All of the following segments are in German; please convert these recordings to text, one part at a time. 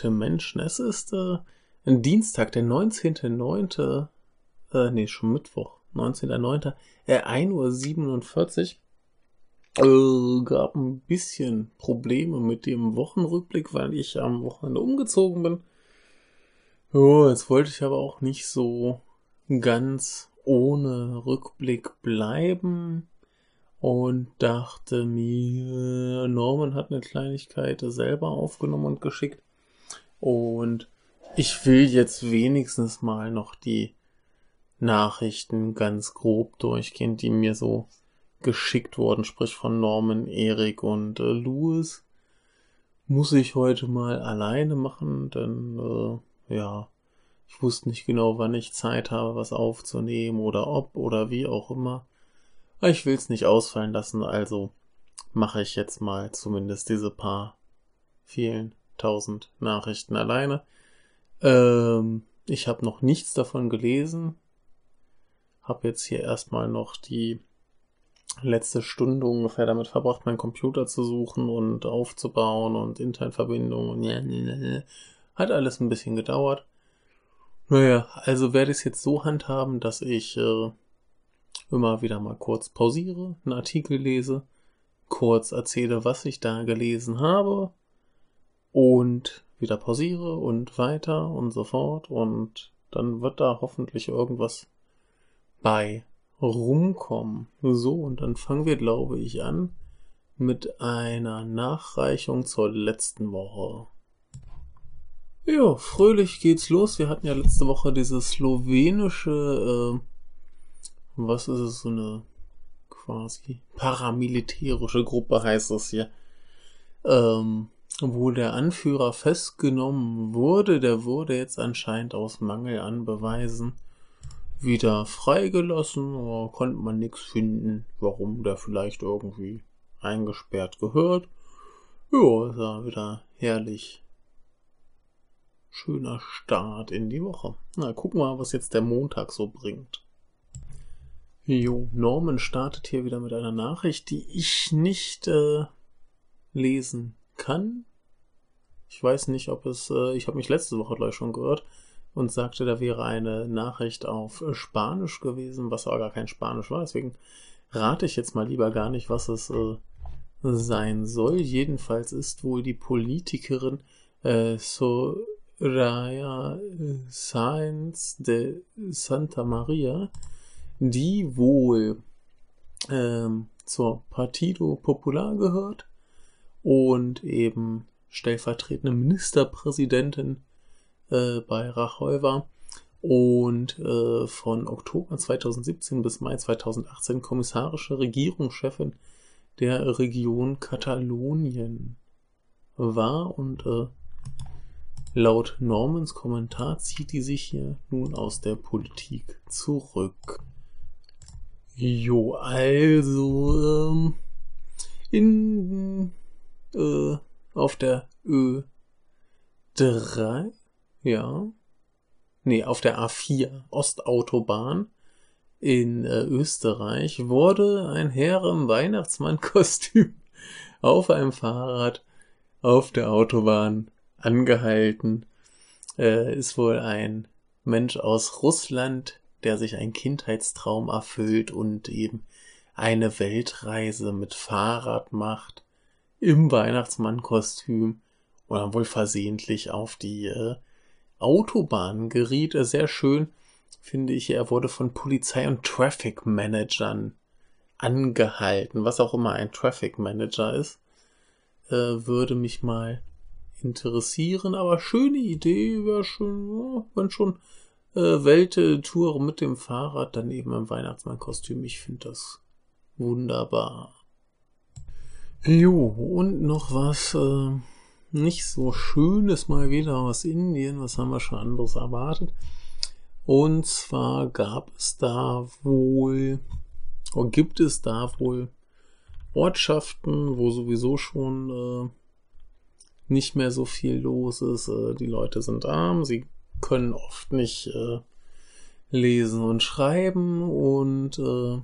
Verehrte Menschen. Es ist äh, ein Dienstag, der 19.09. Äh, nee, schon Mittwoch, 19.09. Äh, 1.47 Uhr. Äh, gab ein bisschen Probleme mit dem Wochenrückblick, weil ich am Wochenende umgezogen bin. Oh, jetzt wollte ich aber auch nicht so ganz ohne Rückblick bleiben und dachte mir, Norman hat eine Kleinigkeit selber aufgenommen und geschickt. Und ich will jetzt wenigstens mal noch die Nachrichten ganz grob durchgehen, die mir so geschickt wurden, sprich von Norman, Erik und äh, Louis. Muss ich heute mal alleine machen, denn äh, ja, ich wusste nicht genau, wann ich Zeit habe, was aufzunehmen oder ob oder wie auch immer. Ich will's nicht ausfallen lassen, also mache ich jetzt mal zumindest diese paar vielen tausend Nachrichten alleine. Ähm, ich habe noch nichts davon gelesen. Hab jetzt hier erstmal noch die letzte Stunde ungefähr damit verbracht, meinen Computer zu suchen und aufzubauen und Internetverbindungen und ja. hat alles ein bisschen gedauert. Naja, also werde ich es jetzt so handhaben, dass ich äh, immer wieder mal kurz pausiere, einen Artikel lese, kurz erzähle, was ich da gelesen habe und wieder pausiere und weiter und so fort und dann wird da hoffentlich irgendwas bei rumkommen. So, und dann fangen wir, glaube ich, an mit einer Nachreichung zur letzten Woche. Ja, fröhlich geht's los. Wir hatten ja letzte Woche diese slowenische äh, was ist es, so eine quasi paramilitärische Gruppe heißt es hier, ähm, wo der Anführer festgenommen wurde, der wurde jetzt anscheinend aus Mangel an Beweisen wieder freigelassen, aber konnte man nichts finden, warum der vielleicht irgendwie eingesperrt gehört. Ja, ist ja wieder herrlich. Schöner Start in die Woche. Na, gucken wir mal, was jetzt der Montag so bringt. Jo, Norman startet hier wieder mit einer Nachricht, die ich nicht äh, lesen kann. Ich weiß nicht, ob es, äh, ich habe mich letzte Woche gleich schon gehört und sagte, da wäre eine Nachricht auf Spanisch gewesen, was aber gar kein Spanisch war. Deswegen rate ich jetzt mal lieber gar nicht, was es äh, sein soll. Jedenfalls ist wohl die Politikerin äh, Soraya Sainz de Santa Maria die wohl ähm, zur Partido Popular gehört und eben stellvertretende Ministerpräsidentin äh, bei Rajoy war und äh, von Oktober 2017 bis Mai 2018 kommissarische Regierungschefin der Region Katalonien war und äh, laut Normans Kommentar zieht die sich hier nun aus der Politik zurück. Jo, also ähm, in äh, auf der Ö3, ja, nee, auf der A4 Ostautobahn in äh, Österreich wurde ein Herr im Weihnachtsmannkostüm auf einem Fahrrad auf der Autobahn angehalten. Äh, ist wohl ein Mensch aus Russland, der sich ein Kindheitstraum erfüllt und eben eine Weltreise mit Fahrrad macht, im Weihnachtsmannkostüm dann wohl versehentlich auf die äh, Autobahn geriet. Sehr schön finde ich, er wurde von Polizei und Traffic Managern angehalten, was auch immer ein Traffic Manager ist, äh, würde mich mal interessieren, aber schöne Idee, wäre schon, wenn schon äh, Welttour mit dem Fahrrad, dann eben im Weihnachtsmannkostüm. Ich finde das wunderbar. Jo, und noch was äh, nicht so schönes mal wieder aus Indien. Was haben wir schon anderes erwartet? Und zwar gab es da wohl, oder gibt es da wohl Ortschaften, wo sowieso schon äh, nicht mehr so viel los ist. Äh, die Leute sind arm, sie können oft nicht äh, lesen und schreiben und äh,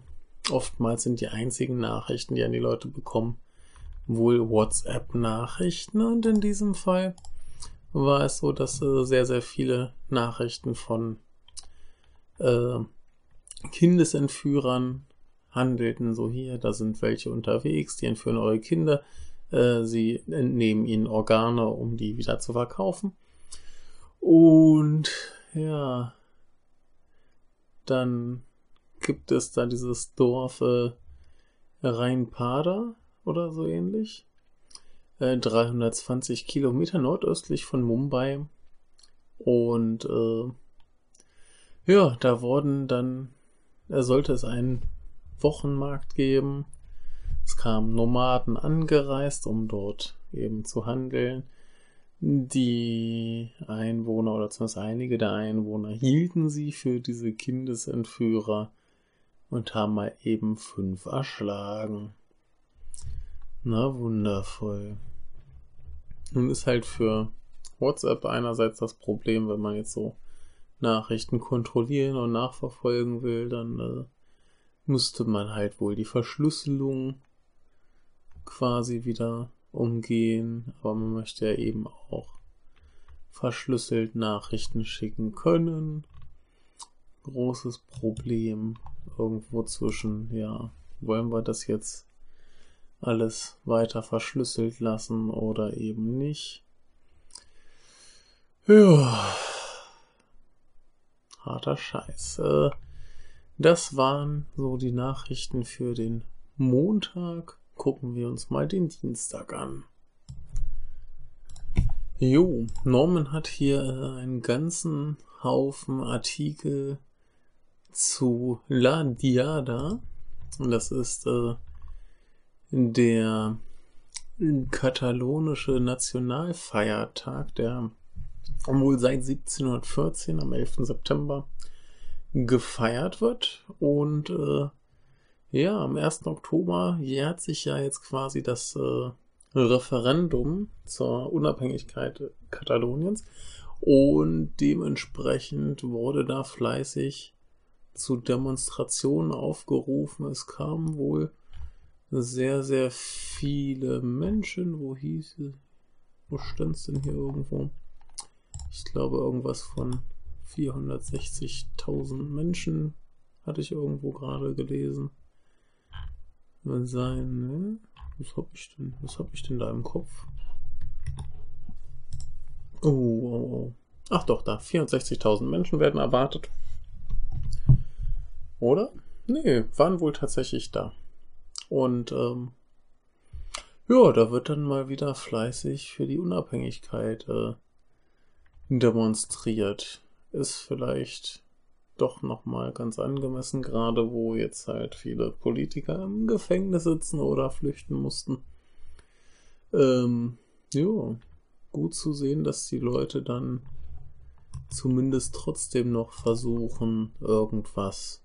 oftmals sind die einzigen Nachrichten, die an die Leute bekommen, wohl WhatsApp-Nachrichten und in diesem Fall war es so, dass äh, sehr, sehr viele Nachrichten von äh, Kindesentführern handelten. So hier, da sind welche unterwegs, die entführen eure Kinder. Äh, sie entnehmen ihnen Organe, um die wieder zu verkaufen. Und ja, dann gibt es da dieses Dorf äh, Rheinpader oder so ähnlich. Äh, 320 Kilometer nordöstlich von Mumbai. Und äh, ja, da wurden dann, da sollte es einen Wochenmarkt geben. Es kamen Nomaden angereist, um dort eben zu handeln. Die Einwohner oder zumindest einige der Einwohner hielten sie für diese Kindesentführer und haben mal eben fünf erschlagen. Na wundervoll. Nun ist halt für WhatsApp einerseits das Problem, wenn man jetzt so Nachrichten kontrollieren und nachverfolgen will, dann äh, müsste man halt wohl die Verschlüsselung quasi wieder umgehen, aber man möchte ja eben auch verschlüsselt Nachrichten schicken können. Großes Problem irgendwo zwischen, ja, wollen wir das jetzt alles weiter verschlüsselt lassen oder eben nicht? Ja, harter Scheiß. Äh, das waren so die Nachrichten für den Montag. Gucken wir uns mal den Dienstag an. Jo, Norman hat hier äh, einen ganzen Haufen Artikel zu La Diada. Und das ist äh, der katalonische Nationalfeiertag, der wohl seit 1714 am 11. September gefeiert wird. Und äh, ja, am 1. Oktober jährt sich ja jetzt quasi das äh, Referendum zur Unabhängigkeit Kataloniens. Und dementsprechend wurde da fleißig zu Demonstrationen aufgerufen. Es kamen wohl sehr, sehr viele Menschen. Wo hieß es? Wo stand es denn hier irgendwo? Ich glaube irgendwas von 460.000 Menschen hatte ich irgendwo gerade gelesen. Sein, ne? Was hab ich denn? Hab ich denn da im Kopf? Oh, oh, oh. Ach doch, da. 64.000 Menschen werden erwartet. Oder? Nee, waren wohl tatsächlich da. Und ähm, ja, da wird dann mal wieder fleißig für die Unabhängigkeit äh, demonstriert. Ist vielleicht doch nochmal ganz angemessen, gerade wo jetzt halt viele Politiker im Gefängnis sitzen oder flüchten mussten. Ähm, ja, gut zu sehen, dass die Leute dann zumindest trotzdem noch versuchen, irgendwas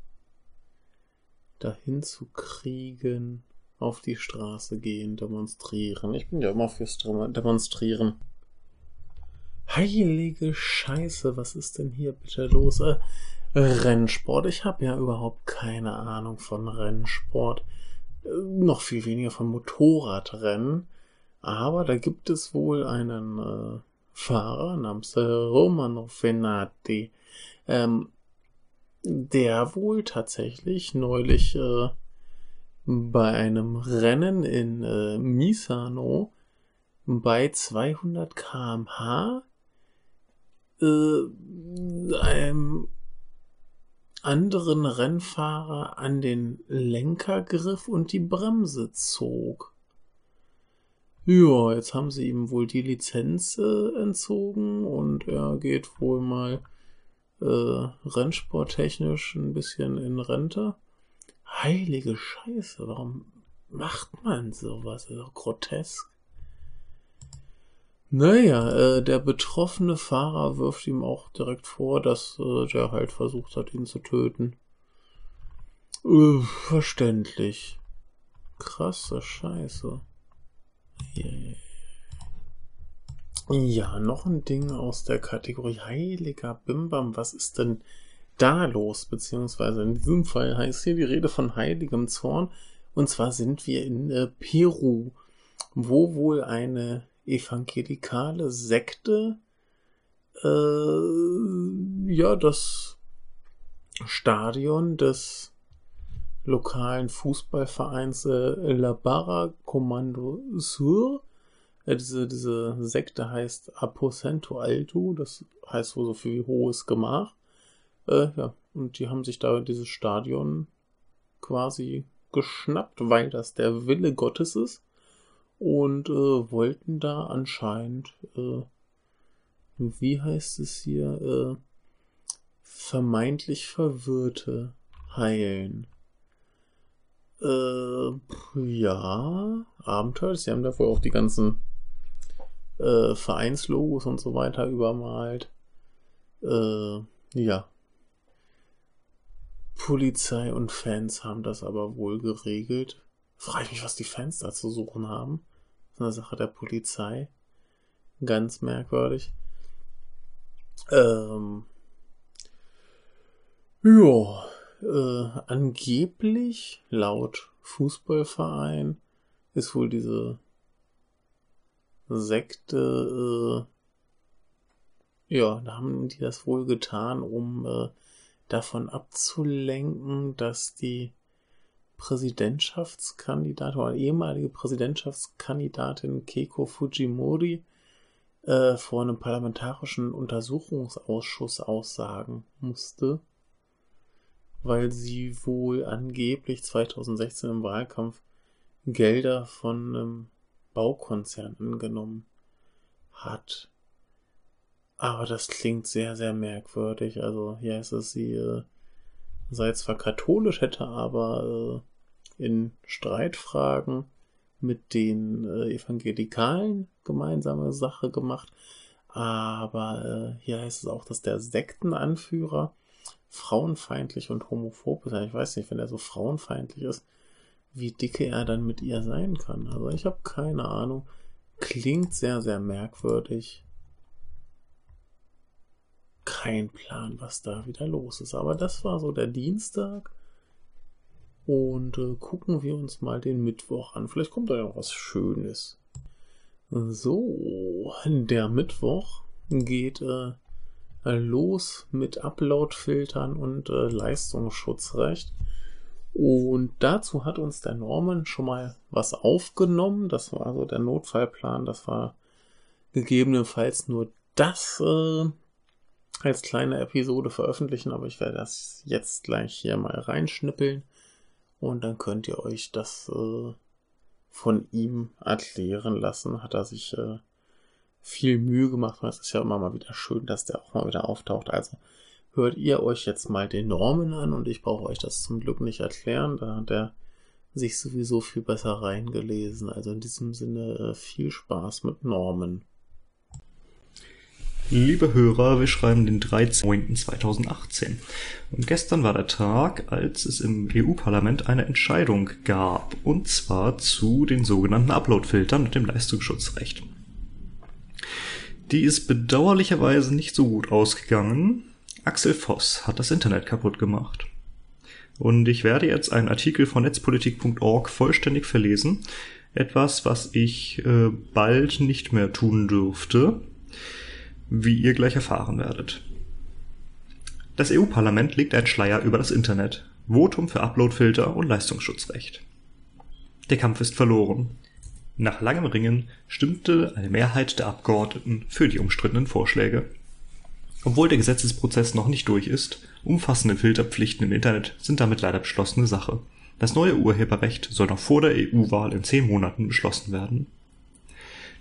dahin zu kriegen, auf die Straße gehen, demonstrieren. Ich bin ja immer fürs Demonstrieren. Heilige Scheiße, was ist denn hier bitte los? Äh, Rennsport. Ich habe ja überhaupt keine Ahnung von Rennsport. Äh, noch viel weniger von Motorradrennen. Aber da gibt es wohl einen äh, Fahrer namens Romano Fenati. Ähm, der wohl tatsächlich neulich äh, bei einem Rennen in äh, Misano bei 200 km/h äh, einem anderen Rennfahrer an den Lenker griff und die Bremse zog. Ja, jetzt haben sie ihm wohl die Lizenz äh, entzogen und er geht wohl mal äh, rennsporttechnisch ein bisschen in Rente. Heilige Scheiße, warum macht man sowas? Das ist doch grotesk. Naja, äh, der betroffene Fahrer wirft ihm auch direkt vor, dass äh, der halt versucht hat, ihn zu töten. Äh, verständlich. Krasse Scheiße. Yeah. Ja, noch ein Ding aus der Kategorie Heiliger Bimbam. Was ist denn da los? Beziehungsweise in diesem Fall heißt hier die Rede von heiligem Zorn. Und zwar sind wir in äh, Peru. wo wohl eine evangelikale Sekte äh, ja das Stadion des lokalen Fußballvereins äh, La Barra Commando Sur. Äh, diese, diese Sekte heißt Aposento Alto, das heißt wohl so viel wie hohes Gemach. Äh, ja, und die haben sich da dieses Stadion quasi geschnappt, weil das der Wille Gottes ist. Und äh, wollten da anscheinend, äh, wie heißt es hier, äh, vermeintlich Verwirrte heilen. Äh, ja, Abenteuer. Sie haben da wohl auch die ganzen äh, Vereinslogos und so weiter übermalt. Äh, ja. Polizei und Fans haben das aber wohl geregelt. Frage ich mich, was die Fans da zu suchen haben. Das ist eine Sache der Polizei. Ganz merkwürdig. Ähm, ja, äh, angeblich, laut Fußballverein, ist wohl diese Sekte, äh, ja, da haben die das wohl getan, um äh, davon abzulenken, dass die Präsidentschaftskandidatin oder ehemalige Präsidentschaftskandidatin Keiko Fujimori äh, vor einem parlamentarischen Untersuchungsausschuss aussagen musste weil sie wohl angeblich 2016 im Wahlkampf Gelder von einem Baukonzern angenommen hat. Aber das klingt sehr, sehr merkwürdig. Also hier ist es, sie äh, sei zwar katholisch, hätte aber äh, in Streitfragen mit den äh, Evangelikalen gemeinsame Sache gemacht. Aber äh, hier heißt es auch, dass der Sektenanführer frauenfeindlich und homophob ist. Ich weiß nicht, wenn er so frauenfeindlich ist, wie dicke er dann mit ihr sein kann. Also ich habe keine Ahnung. Klingt sehr, sehr merkwürdig. Kein Plan, was da wieder los ist. Aber das war so der Dienstag. Und äh, gucken wir uns mal den Mittwoch an. Vielleicht kommt da ja was Schönes. So, der Mittwoch geht äh, los mit Upload-Filtern und äh, Leistungsschutzrecht. Und dazu hat uns der Norman schon mal was aufgenommen. Das war also der Notfallplan. Das war gegebenenfalls nur das äh, als kleine Episode veröffentlichen, aber ich werde das jetzt gleich hier mal reinschnippeln und dann könnt ihr euch das äh, von ihm erklären lassen. Hat er sich äh, viel Mühe gemacht, es ist ja immer mal wieder schön, dass der auch mal wieder auftaucht. Also hört ihr euch jetzt mal den Norman an und ich brauche euch das zum Glück nicht erklären, da hat er sich sowieso viel besser reingelesen. Also in diesem Sinne äh, viel Spaß mit Norman. Liebe Hörer, wir schreiben den 13.09.2018. Und gestern war der Tag, als es im EU-Parlament eine Entscheidung gab. Und zwar zu den sogenannten Upload-Filtern und dem Leistungsschutzrecht. Die ist bedauerlicherweise nicht so gut ausgegangen. Axel Voss hat das Internet kaputt gemacht. Und ich werde jetzt einen Artikel von netzpolitik.org vollständig verlesen. Etwas, was ich äh, bald nicht mehr tun dürfte, wie ihr gleich erfahren werdet. Das EU-Parlament legt einen Schleier über das Internet. Votum für Uploadfilter und Leistungsschutzrecht. Der Kampf ist verloren. Nach langem Ringen stimmte eine Mehrheit der Abgeordneten für die umstrittenen Vorschläge. Obwohl der Gesetzesprozess noch nicht durch ist, umfassende Filterpflichten im Internet sind damit leider beschlossene Sache. Das neue Urheberrecht soll noch vor der EU-Wahl in zehn Monaten beschlossen werden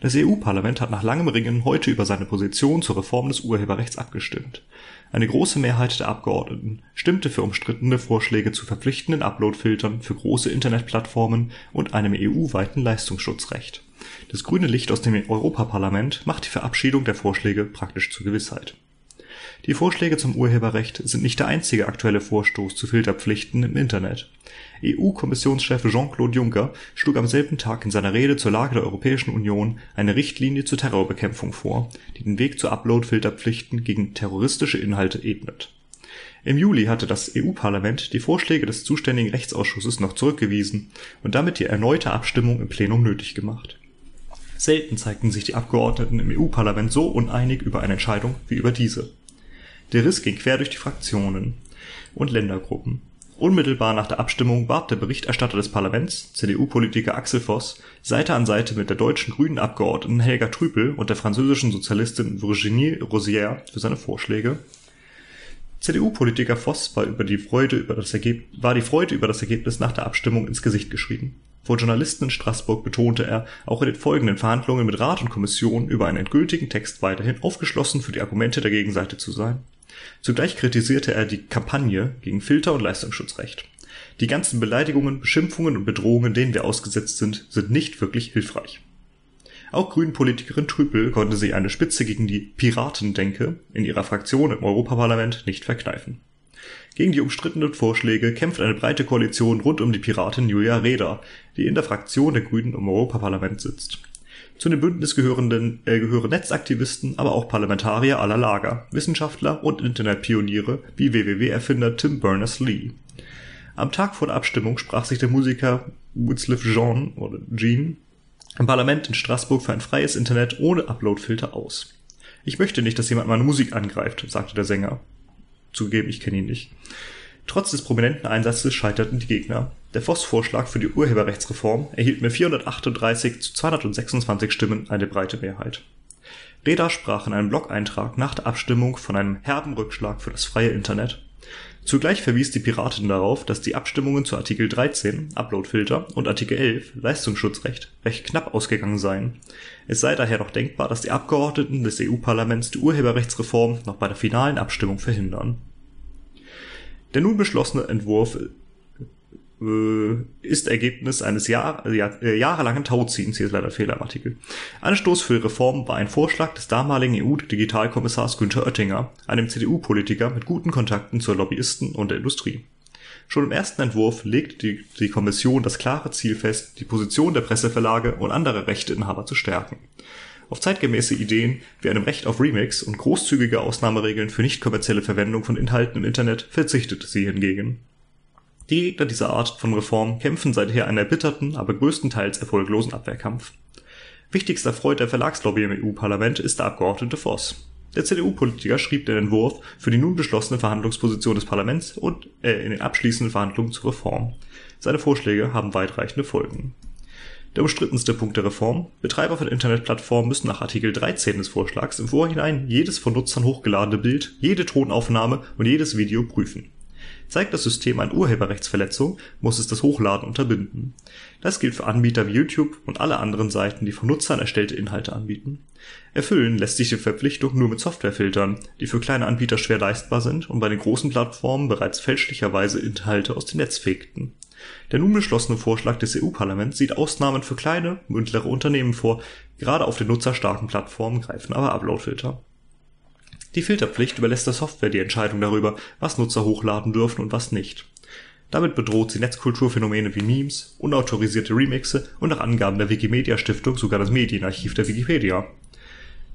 das EU-Parlament hat nach langem Ringen heute über seine Position zur Reform des Urheberrechts abgestimmt. Eine große Mehrheit der Abgeordneten stimmte für umstrittene Vorschläge zu verpflichtenden Uploadfiltern für große Internetplattformen und einem EU-weiten Leistungsschutzrecht. Das grüne Licht aus dem Europaparlament macht die Verabschiedung der Vorschläge praktisch zur Gewissheit die Vorschläge zum Urheberrecht sind nicht der einzige aktuelle Vorstoß zu Filterpflichten im Internet. EU-Kommissionschef Jean-Claude Juncker schlug am selben Tag in seiner Rede zur Lage der Europäischen Union eine Richtlinie zur Terrorbekämpfung vor, die den Weg zu Upload-Filterpflichten gegen terroristische Inhalte ebnet. Im Juli hatte das EU-Parlament die Vorschläge des zuständigen Rechtsausschusses noch zurückgewiesen und damit die erneute Abstimmung im Plenum nötig gemacht Selten zeigten sich die Abgeordneten im EU-Parlament so uneinig über eine Entscheidung wie über diese. Der Riss ging quer durch die Fraktionen und Ländergruppen. Unmittelbar nach der Abstimmung warb der Berichterstatter des Parlaments, CDU-Politiker Axel Voss, Seite an Seite mit der deutschen grünen Abgeordneten Helga Trüpel und der französischen Sozialistin Virginie Rosière für seine Vorschläge. CDU-Politiker Voss war, über die Freude über das war die Freude über das Ergebnis nach der Abstimmung ins Gesicht geschrieben. Vor Journalisten in Straßburg betonte er, auch in den folgenden Verhandlungen mit Rat und Kommission über einen endgültigen Text weiterhin aufgeschlossen für die Argumente der Gegenseite zu sein. Zugleich kritisierte er die Kampagne gegen Filter- und Leistungsschutzrecht. Die ganzen Beleidigungen, Beschimpfungen und Bedrohungen, denen wir ausgesetzt sind, sind nicht wirklich hilfreich. Auch Grünen-Politikerin Trüppel konnte sich eine Spitze gegen die Piratendenke in ihrer Fraktion im Europaparlament nicht verkneifen. Gegen die umstrittenen Vorschläge kämpft eine breite Koalition rund um die Piratin Julia Reda, die in der Fraktion der Grünen im Europaparlament sitzt. Zu dem Bündnis gehörenden, äh, gehören Netzaktivisten, aber auch Parlamentarier aller Lager, Wissenschaftler und Internetpioniere wie WWW-Erfinder Tim Berners-Lee. Am Tag vor der Abstimmung sprach sich der Musiker Witzliff Jean oder Jean im Parlament in Straßburg für ein freies Internet ohne Uploadfilter aus. Ich möchte nicht, dass jemand meine Musik angreift, sagte der Sänger. Zugegeben, ich kenne ihn nicht. Trotz des prominenten Einsatzes scheiterten die Gegner. Der Voss-Vorschlag für die Urheberrechtsreform erhielt mit 438 zu 226 Stimmen eine breite Mehrheit. Reda sprach in einem Blog-Eintrag nach der Abstimmung von einem herben Rückschlag für das freie Internet. Zugleich verwies die Piratin darauf, dass die Abstimmungen zu Artikel 13 Uploadfilter und Artikel 11 Leistungsschutzrecht recht knapp ausgegangen seien. Es sei daher noch denkbar, dass die Abgeordneten des EU-Parlaments die Urheberrechtsreform noch bei der finalen Abstimmung verhindern. Der nun beschlossene Entwurf äh, ist Ergebnis eines Jahr, Jahr, äh, jahrelangen Tauziehens, hier ist leider Fehler im Artikel. Anstoß für die Reform war ein Vorschlag des damaligen EU-Digitalkommissars Günther Oettinger, einem CDU-Politiker mit guten Kontakten zur Lobbyisten und der Industrie. Schon im ersten Entwurf legte die, die Kommission das klare Ziel fest, die Position der Presseverlage und anderer Rechteinhaber zu stärken. Auf zeitgemäße Ideen wie einem Recht auf Remix und großzügige Ausnahmeregeln für nicht kommerzielle Verwendung von Inhalten im Internet verzichtete sie hingegen. Die Gegner dieser Art von Reform kämpfen seither einen erbitterten, aber größtenteils erfolglosen Abwehrkampf. Wichtigster Freund der Verlagslobby im EU-Parlament ist der Abgeordnete Voss. Der CDU-Politiker schrieb den Entwurf für die nun beschlossene Verhandlungsposition des Parlaments und äh, in den abschließenden Verhandlungen zur Reform. Seine Vorschläge haben weitreichende Folgen. Der umstrittenste Punkt der Reform. Betreiber von Internetplattformen müssen nach Artikel 13 des Vorschlags im Vorhinein jedes von Nutzern hochgeladene Bild, jede Tonaufnahme und jedes Video prüfen. Zeigt das System eine Urheberrechtsverletzung, muss es das Hochladen unterbinden. Das gilt für Anbieter wie YouTube und alle anderen Seiten, die von Nutzern erstellte Inhalte anbieten. Erfüllen lässt sich die Verpflichtung nur mit Softwarefiltern, die für kleine Anbieter schwer leistbar sind und bei den großen Plattformen bereits fälschlicherweise Inhalte aus dem Netz fegten. Der nun beschlossene Vorschlag des EU-Parlaments sieht Ausnahmen für kleine, mittlere Unternehmen vor, gerade auf den nutzerstarken Plattformen greifen aber Uploadfilter. Die Filterpflicht überlässt der Software die Entscheidung darüber, was Nutzer hochladen dürfen und was nicht. Damit bedroht sie Netzkulturphänomene wie Memes, unautorisierte Remixe und nach Angaben der Wikimedia Stiftung sogar das Medienarchiv der Wikipedia.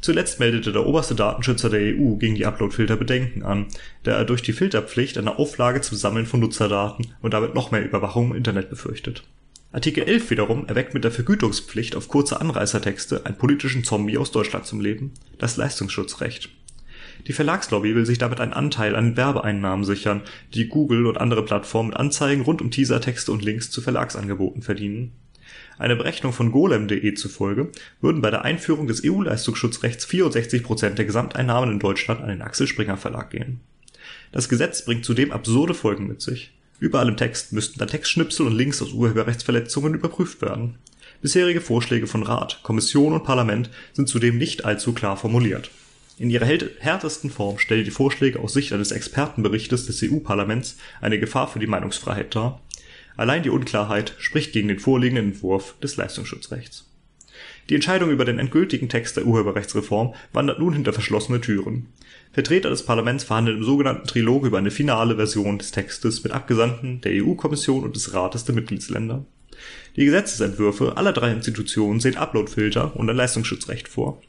Zuletzt meldete der oberste Datenschützer der EU gegen die Uploadfilter Bedenken an, da er durch die Filterpflicht eine Auflage zum Sammeln von Nutzerdaten und damit noch mehr Überwachung im Internet befürchtet. Artikel 11 wiederum erweckt mit der Vergütungspflicht auf kurze Anreißertexte einen politischen Zombie aus Deutschland zum Leben, das Leistungsschutzrecht. Die Verlagslobby will sich damit einen Anteil an Werbeeinnahmen sichern, die Google und andere Plattformen mit Anzeigen rund um Teasertexte und Links zu Verlagsangeboten verdienen einer Berechnung von golem.de zufolge würden bei der Einführung des EU-Leistungsschutzrechts 64 Prozent der Gesamteinnahmen in Deutschland an den Axel Springer Verlag gehen. Das Gesetz bringt zudem absurde Folgen mit sich. Überall im Text müssten dann Textschnipsel und Links aus Urheberrechtsverletzungen überprüft werden. Bisherige Vorschläge von Rat, Kommission und Parlament sind zudem nicht allzu klar formuliert. In ihrer härtesten Form stellen die Vorschläge aus Sicht eines Expertenberichtes des EU-Parlaments eine Gefahr für die Meinungsfreiheit dar Allein die Unklarheit spricht gegen den vorliegenden Entwurf des Leistungsschutzrechts. Die Entscheidung über den endgültigen Text der Urheberrechtsreform wandert nun hinter verschlossene Türen. Vertreter des Parlaments verhandeln im sogenannten Trilog über eine finale Version des Textes mit Abgesandten der EU-Kommission und des Rates der Mitgliedsländer. Die Gesetzesentwürfe aller drei Institutionen sehen Uploadfilter und ein Leistungsschutzrecht vor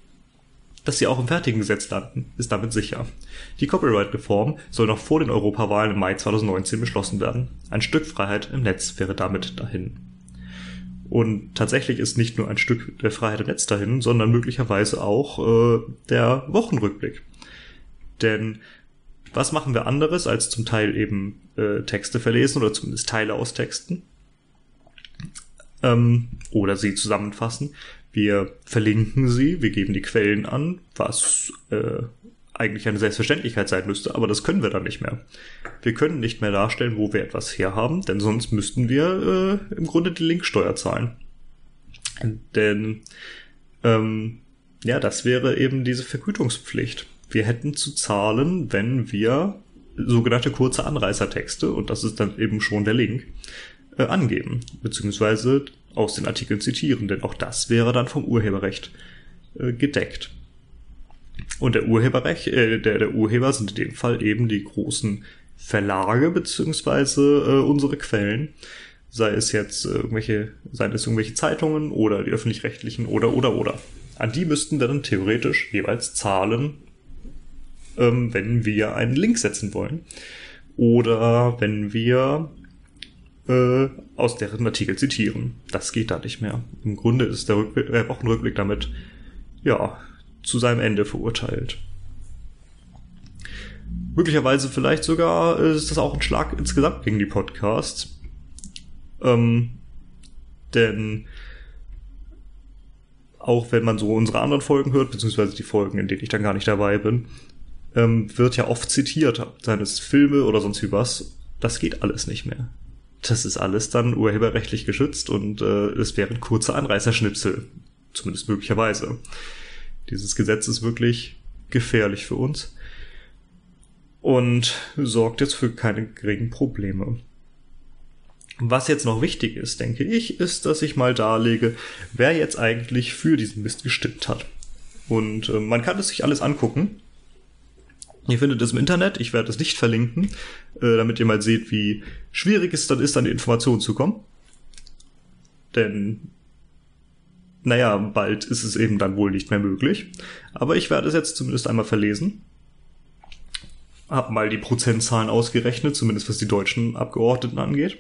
dass sie auch im fertigen Gesetz landen, ist damit sicher. Die Copyright-Reform soll noch vor den Europawahlen im Mai 2019 beschlossen werden. Ein Stück Freiheit im Netz wäre damit dahin. Und tatsächlich ist nicht nur ein Stück der Freiheit im Netz dahin, sondern möglicherweise auch äh, der Wochenrückblick. Denn was machen wir anderes, als zum Teil eben äh, Texte verlesen oder zumindest Teile aus Texten? Ähm, oder sie zusammenfassen. Wir verlinken sie, wir geben die Quellen an, was äh, eigentlich eine Selbstverständlichkeit sein müsste, aber das können wir dann nicht mehr. Wir können nicht mehr darstellen, wo wir etwas herhaben, denn sonst müssten wir äh, im Grunde die Linksteuer zahlen. Denn ähm, ja, das wäre eben diese Vergütungspflicht. Wir hätten zu zahlen, wenn wir sogenannte kurze Anreißertexte, und das ist dann eben schon der Link, äh, angeben, beziehungsweise aus den Artikeln zitieren, denn auch das wäre dann vom Urheberrecht äh, gedeckt. Und der Urheberrecht, äh, der, der Urheber sind in dem Fall eben die großen Verlage beziehungsweise äh, unsere Quellen, sei es jetzt äh, irgendwelche, seien es irgendwelche Zeitungen oder die öffentlich-rechtlichen oder oder oder. An die müssten wir dann theoretisch jeweils zahlen, ähm, wenn wir einen Link setzen wollen. Oder wenn wir äh, aus deren Artikel zitieren. Das geht da nicht mehr. Im Grunde ist der Rückblick, äh, Wochenrückblick damit ja zu seinem Ende verurteilt. Möglicherweise vielleicht sogar ist das auch ein Schlag insgesamt gegen die Podcasts. Ähm, denn auch wenn man so unsere anderen Folgen hört, beziehungsweise die Folgen, in denen ich dann gar nicht dabei bin, ähm, wird ja oft zitiert, seien es Filme oder sonst wie was. Das geht alles nicht mehr. Das ist alles dann urheberrechtlich geschützt und äh, es wären kurze Anreißerschnipsel. Zumindest möglicherweise. Dieses Gesetz ist wirklich gefährlich für uns und sorgt jetzt für keine geringen Probleme. Was jetzt noch wichtig ist, denke ich, ist, dass ich mal darlege, wer jetzt eigentlich für diesen Mist gestimmt hat. Und äh, man kann es sich alles angucken. Ihr findet es im Internet, ich werde es nicht verlinken, äh, damit ihr mal seht, wie schwierig es dann ist, an die Informationen zu kommen. Denn naja, bald ist es eben dann wohl nicht mehr möglich. Aber ich werde es jetzt zumindest einmal verlesen. Hab mal die Prozentzahlen ausgerechnet, zumindest was die deutschen Abgeordneten angeht.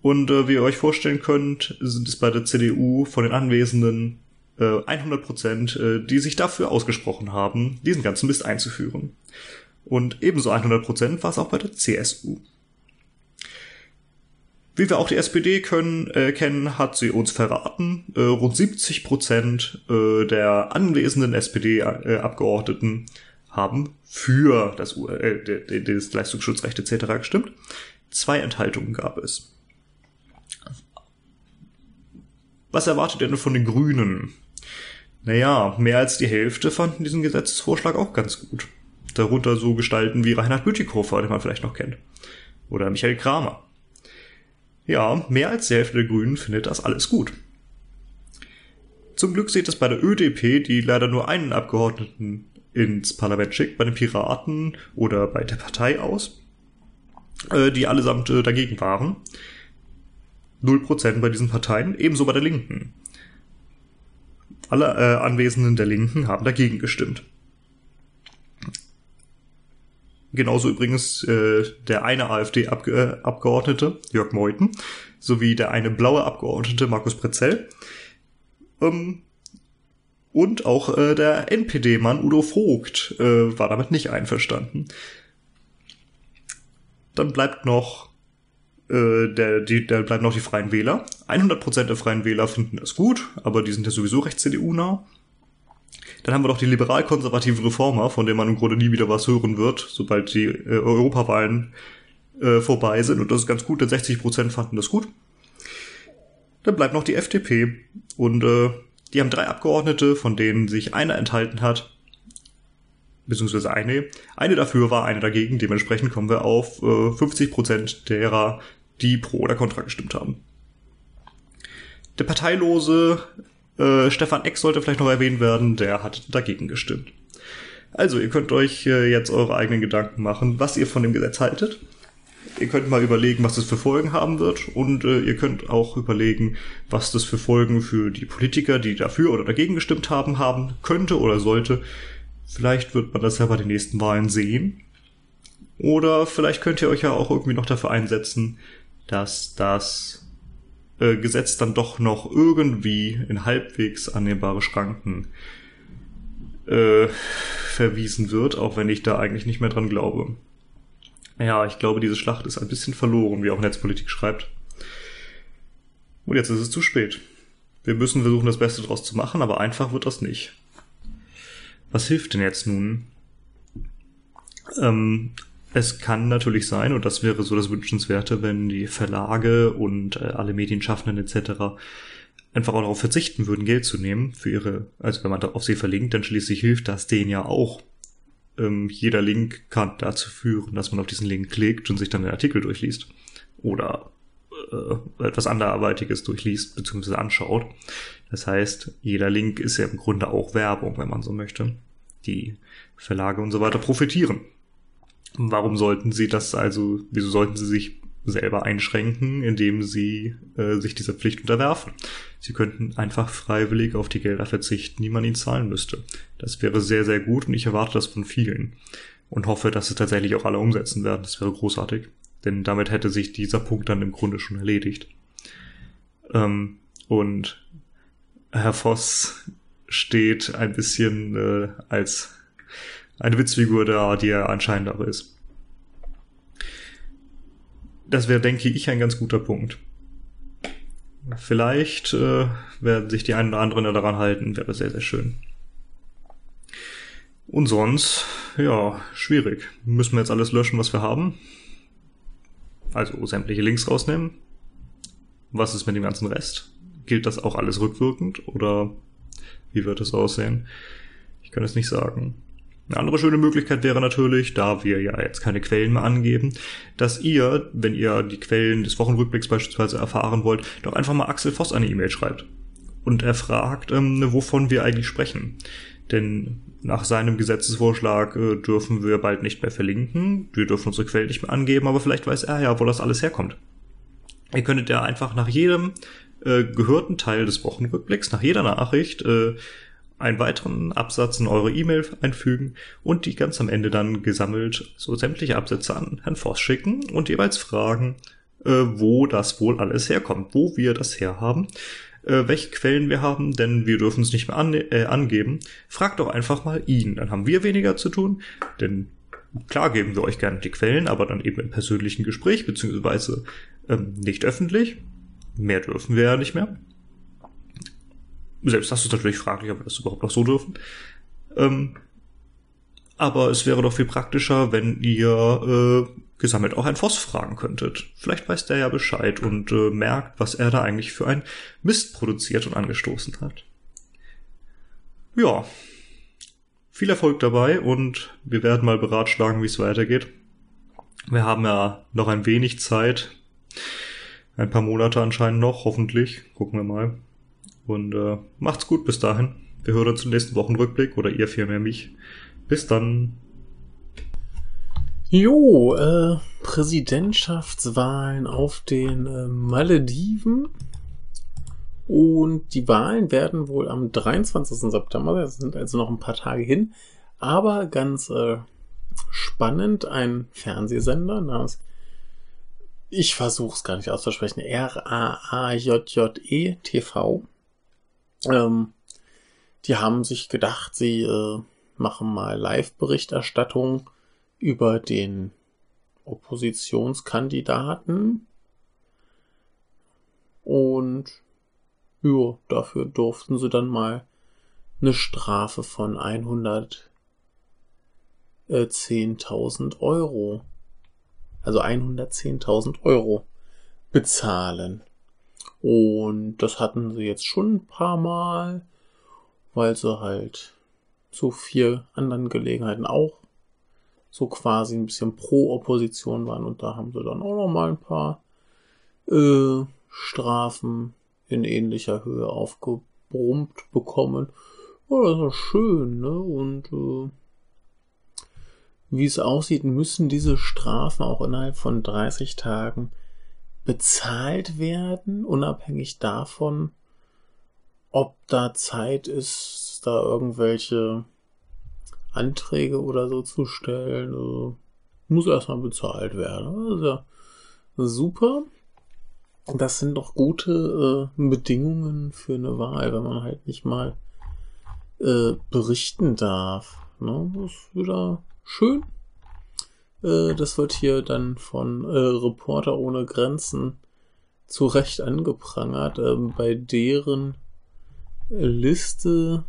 Und äh, wie ihr euch vorstellen könnt, sind es bei der CDU von den Anwesenden äh, 100 Prozent, äh, die sich dafür ausgesprochen haben, diesen ganzen Mist einzuführen. Und ebenso 100 Prozent war es auch bei der CSU. Wie wir auch die SPD können, äh, kennen, hat sie uns verraten. Äh, rund 70 Prozent äh, der anwesenden SPD-Abgeordneten haben für das, äh, das Leistungsschutzrecht etc. gestimmt. Zwei Enthaltungen gab es. Was erwartet ihr denn von den Grünen? Naja, mehr als die Hälfte fanden diesen Gesetzesvorschlag auch ganz gut. Darunter so Gestalten wie Reinhard Bütikofer, den man vielleicht noch kennt. Oder Michael Kramer. Ja, mehr als die Hälfte der Grünen findet das alles gut. Zum Glück sieht es bei der ÖDP, die leider nur einen Abgeordneten ins Parlament schickt, bei den Piraten oder bei der Partei aus, äh, die allesamt äh, dagegen waren. Null Prozent bei diesen Parteien, ebenso bei der Linken. Alle äh, Anwesenden der Linken haben dagegen gestimmt. Genauso übrigens äh, der eine AfD-Abgeordnete, Jörg Meuthen, sowie der eine blaue Abgeordnete, Markus Prezell. Ähm, und auch äh, der NPD-Mann Udo Vogt äh, war damit nicht einverstanden. Dann bleibt noch äh, der, die, der bleiben noch die Freien Wähler. 100% der Freien Wähler finden das gut, aber die sind ja sowieso recht CDU-nah. Dann haben wir noch die liberal-konservativen Reformer, von denen man im Grunde nie wieder was hören wird, sobald die äh, Europawahlen äh, vorbei sind. Und das ist ganz gut, denn 60% fanden das gut. Dann bleibt noch die FDP. Und äh, die haben drei Abgeordnete, von denen sich einer enthalten hat. Beziehungsweise eine. Eine dafür war, eine dagegen. Dementsprechend kommen wir auf äh, 50% derer, die pro oder contra gestimmt haben. Der Parteilose äh, Stefan Eck sollte vielleicht noch erwähnt werden, der hat dagegen gestimmt. Also, ihr könnt euch äh, jetzt eure eigenen Gedanken machen, was ihr von dem Gesetz haltet. Ihr könnt mal überlegen, was das für Folgen haben wird und äh, ihr könnt auch überlegen, was das für Folgen für die Politiker, die dafür oder dagegen gestimmt haben, haben könnte oder sollte. Vielleicht wird man das ja bei den nächsten Wahlen sehen. Oder vielleicht könnt ihr euch ja auch irgendwie noch dafür einsetzen, dass das äh, Gesetz dann doch noch irgendwie in halbwegs annehmbare Schranken äh, verwiesen wird, auch wenn ich da eigentlich nicht mehr dran glaube. Ja, ich glaube, diese Schlacht ist ein bisschen verloren, wie auch Netzpolitik schreibt. Und jetzt ist es zu spät. Wir müssen versuchen, das Beste draus zu machen, aber einfach wird das nicht. Was hilft denn jetzt nun? Ähm, es kann natürlich sein, und das wäre so das Wünschenswerte, wenn die Verlage und äh, alle Medienschaffenden etc. einfach auch darauf verzichten würden, Geld zu nehmen für ihre, also wenn man auf sie verlinkt, dann schließlich hilft das denen ja auch. Ähm, jeder Link kann dazu führen, dass man auf diesen Link klickt und sich dann den Artikel durchliest. Oder äh, etwas anderweitiges durchliest bzw. anschaut. Das heißt, jeder Link ist ja im Grunde auch Werbung, wenn man so möchte. Die Verlage und so weiter profitieren. Warum sollten sie das also, wieso sollten sie sich selber einschränken, indem sie äh, sich dieser Pflicht unterwerfen? Sie könnten einfach freiwillig auf die Gelder verzichten, die man ihnen zahlen müsste. Das wäre sehr, sehr gut und ich erwarte das von vielen. Und hoffe, dass es tatsächlich auch alle umsetzen werden. Das wäre großartig. Denn damit hätte sich dieser Punkt dann im Grunde schon erledigt. Ähm, und Herr Voss steht ein bisschen äh, als eine Witzfigur da, die er anscheinend aber ist. Das wäre, denke ich, ein ganz guter Punkt. Vielleicht äh, werden sich die einen oder anderen daran halten, wäre sehr, sehr schön. Und sonst, ja, schwierig. Müssen wir jetzt alles löschen, was wir haben? Also sämtliche Links rausnehmen. Was ist mit dem ganzen Rest? Gilt das auch alles rückwirkend oder wie wird es aussehen? Ich kann es nicht sagen. Eine andere schöne Möglichkeit wäre natürlich, da wir ja jetzt keine Quellen mehr angeben, dass ihr, wenn ihr die Quellen des Wochenrückblicks beispielsweise erfahren wollt, doch einfach mal Axel Voss eine E-Mail schreibt. Und er fragt, ähm, wovon wir eigentlich sprechen. Denn nach seinem Gesetzesvorschlag äh, dürfen wir bald nicht mehr verlinken. Wir dürfen unsere Quellen nicht mehr angeben, aber vielleicht weiß er ja, wo das alles herkommt. Ihr könntet ja einfach nach jedem äh, gehörten Teil des Wochenrückblicks, nach jeder Nachricht, äh, einen weiteren Absatz in eure E-Mail einfügen und die ganz am Ende dann gesammelt so sämtliche Absätze an Herrn Voss schicken und jeweils fragen, äh, wo das wohl alles herkommt, wo wir das herhaben äh, welche Quellen wir haben, denn wir dürfen es nicht mehr an, äh, angeben. Fragt doch einfach mal ihn, dann haben wir weniger zu tun, denn klar geben wir euch gerne die Quellen, aber dann eben im persönlichen Gespräch, beziehungsweise ähm, nicht öffentlich. Mehr dürfen wir ja nicht mehr. Selbst das ist natürlich fraglich, ob wir das überhaupt noch so dürfen. Ähm, aber es wäre doch viel praktischer, wenn ihr äh, gesammelt auch ein Voss fragen könntet. Vielleicht weiß der ja Bescheid und äh, merkt, was er da eigentlich für ein Mist produziert und angestoßen hat. Ja, viel Erfolg dabei und wir werden mal beratschlagen, wie es weitergeht. Wir haben ja noch ein wenig Zeit. Ein paar Monate anscheinend noch, hoffentlich. Gucken wir mal. Und äh, macht's gut bis dahin. Wir hören zum nächsten Wochenrückblick oder ihr vielmehr mich. Bis dann. Jo, äh, Präsidentschaftswahlen auf den äh, Malediven. Und die Wahlen werden wohl am 23. September, das sind also noch ein paar Tage hin. Aber ganz äh, spannend, ein Fernsehsender namens, ich versuche es gar nicht auszusprechen, R-A-A-J-J-E TV. Ähm, die haben sich gedacht, sie äh, machen mal Live-Berichterstattung über den Oppositionskandidaten. Und ja, dafür durften sie dann mal eine Strafe von 110.000 Euro, also 110.000 Euro bezahlen. Und das hatten sie jetzt schon ein paar Mal, weil sie halt zu vier anderen Gelegenheiten auch so quasi ein bisschen pro Opposition waren und da haben sie dann auch noch mal ein paar äh, Strafen in ähnlicher Höhe aufgebrummt bekommen. Oh, das ist schön, ne? Und äh, wie es aussieht, müssen diese Strafen auch innerhalb von 30 Tagen bezahlt werden, unabhängig davon, ob da Zeit ist, da irgendwelche Anträge oder so zu stellen. Also muss erstmal bezahlt werden. Das ja super. das sind doch gute äh, Bedingungen für eine Wahl, wenn man halt nicht mal äh, berichten darf. Ne? Das ist wieder schön. Äh, das wird hier dann von äh, Reporter ohne Grenzen zu Recht angeprangert. Ähm, bei deren Liste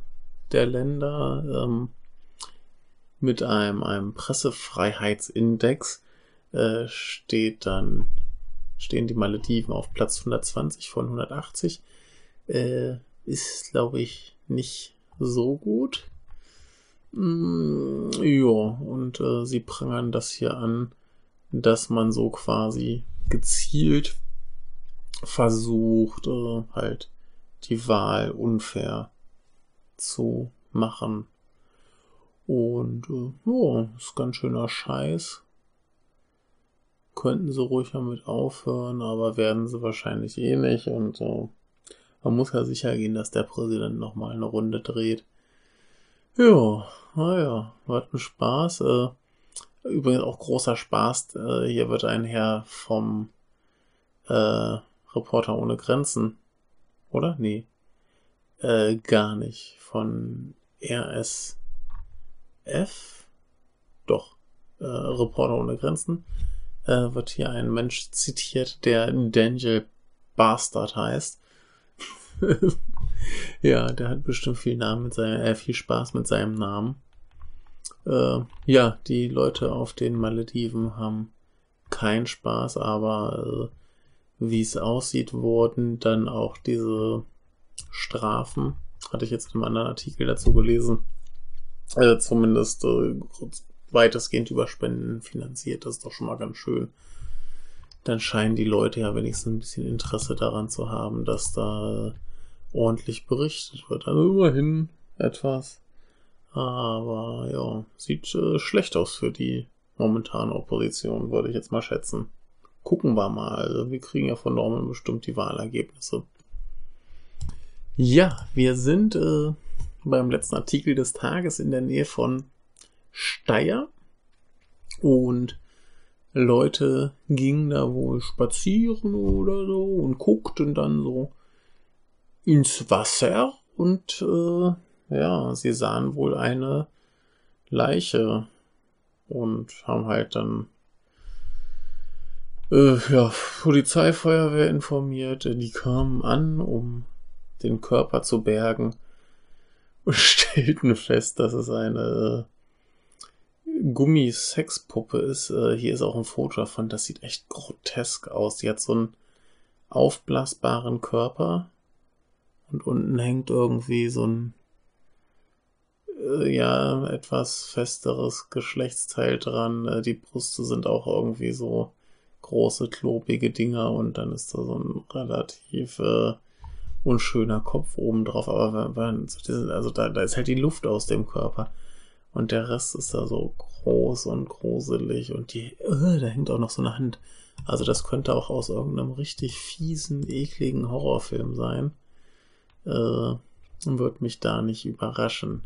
der Länder ähm, mit einem, einem Pressefreiheitsindex äh, steht dann stehen die Malediven auf Platz 120 von 180. Äh, ist, glaube ich, nicht so gut. Mm, ja, und äh, sie prangern das hier an, dass man so quasi gezielt versucht, äh, halt die Wahl unfair zu machen. Und äh, ja, ist ganz schöner Scheiß könnten sie ruhig damit aufhören, aber werden sie wahrscheinlich eh nicht. Und so. Man muss ja sicher gehen, dass der Präsident nochmal eine Runde dreht. Ja, naja, war ein Spaß. Äh, übrigens auch großer Spaß. Äh, hier wird ein Herr vom äh, Reporter ohne Grenzen, oder? Nee. Äh, gar nicht. Von RSF? Doch. Äh, Reporter ohne Grenzen äh, wird hier ein Mensch zitiert, der Daniel Bastard heißt. ja, der hat bestimmt viel Namen mit seinem, äh, viel Spaß mit seinem Namen. Äh, ja, die Leute auf den Malediven haben keinen Spaß, aber äh, wie es aussieht, wurden dann auch diese Strafen, hatte ich jetzt in einem anderen Artikel dazu gelesen, äh, zumindest äh, weitestgehend über Spenden finanziert. Das ist doch schon mal ganz schön. Dann scheinen die Leute ja wenigstens ein bisschen Interesse daran zu haben, dass da ordentlich berichtet wird. Also immerhin etwas. Aber ja, sieht äh, schlecht aus für die momentane Opposition, würde ich jetzt mal schätzen. Gucken wir mal. Also wir kriegen ja von Norman bestimmt die Wahlergebnisse. Ja, wir sind äh, beim letzten Artikel des Tages in der Nähe von Steyr. Und Leute gingen da wohl spazieren oder so und guckten dann so ins Wasser. Und äh, ja, sie sahen wohl eine Leiche und haben halt dann äh, ja, Polizeifeuerwehr informiert. Die kamen an, um den Körper zu bergen und stellten fest, dass es eine Gummi-Sexpuppe ist. Äh, hier ist auch ein Foto davon, das sieht echt grotesk aus. Die hat so einen aufblasbaren Körper und unten hängt irgendwie so ein äh, ja, etwas festeres Geschlechtsteil dran. Äh, die Brüste sind auch irgendwie so große, klobige Dinger und dann ist da so ein relativ äh, unschöner Kopf oben drauf. Aber also da, da ist halt die Luft aus dem Körper. Und der Rest ist da so groß und gruselig und die, äh, da hängt auch noch so eine Hand. Also das könnte auch aus irgendeinem richtig fiesen, ekligen Horrorfilm sein. Äh, wird mich da nicht überraschen.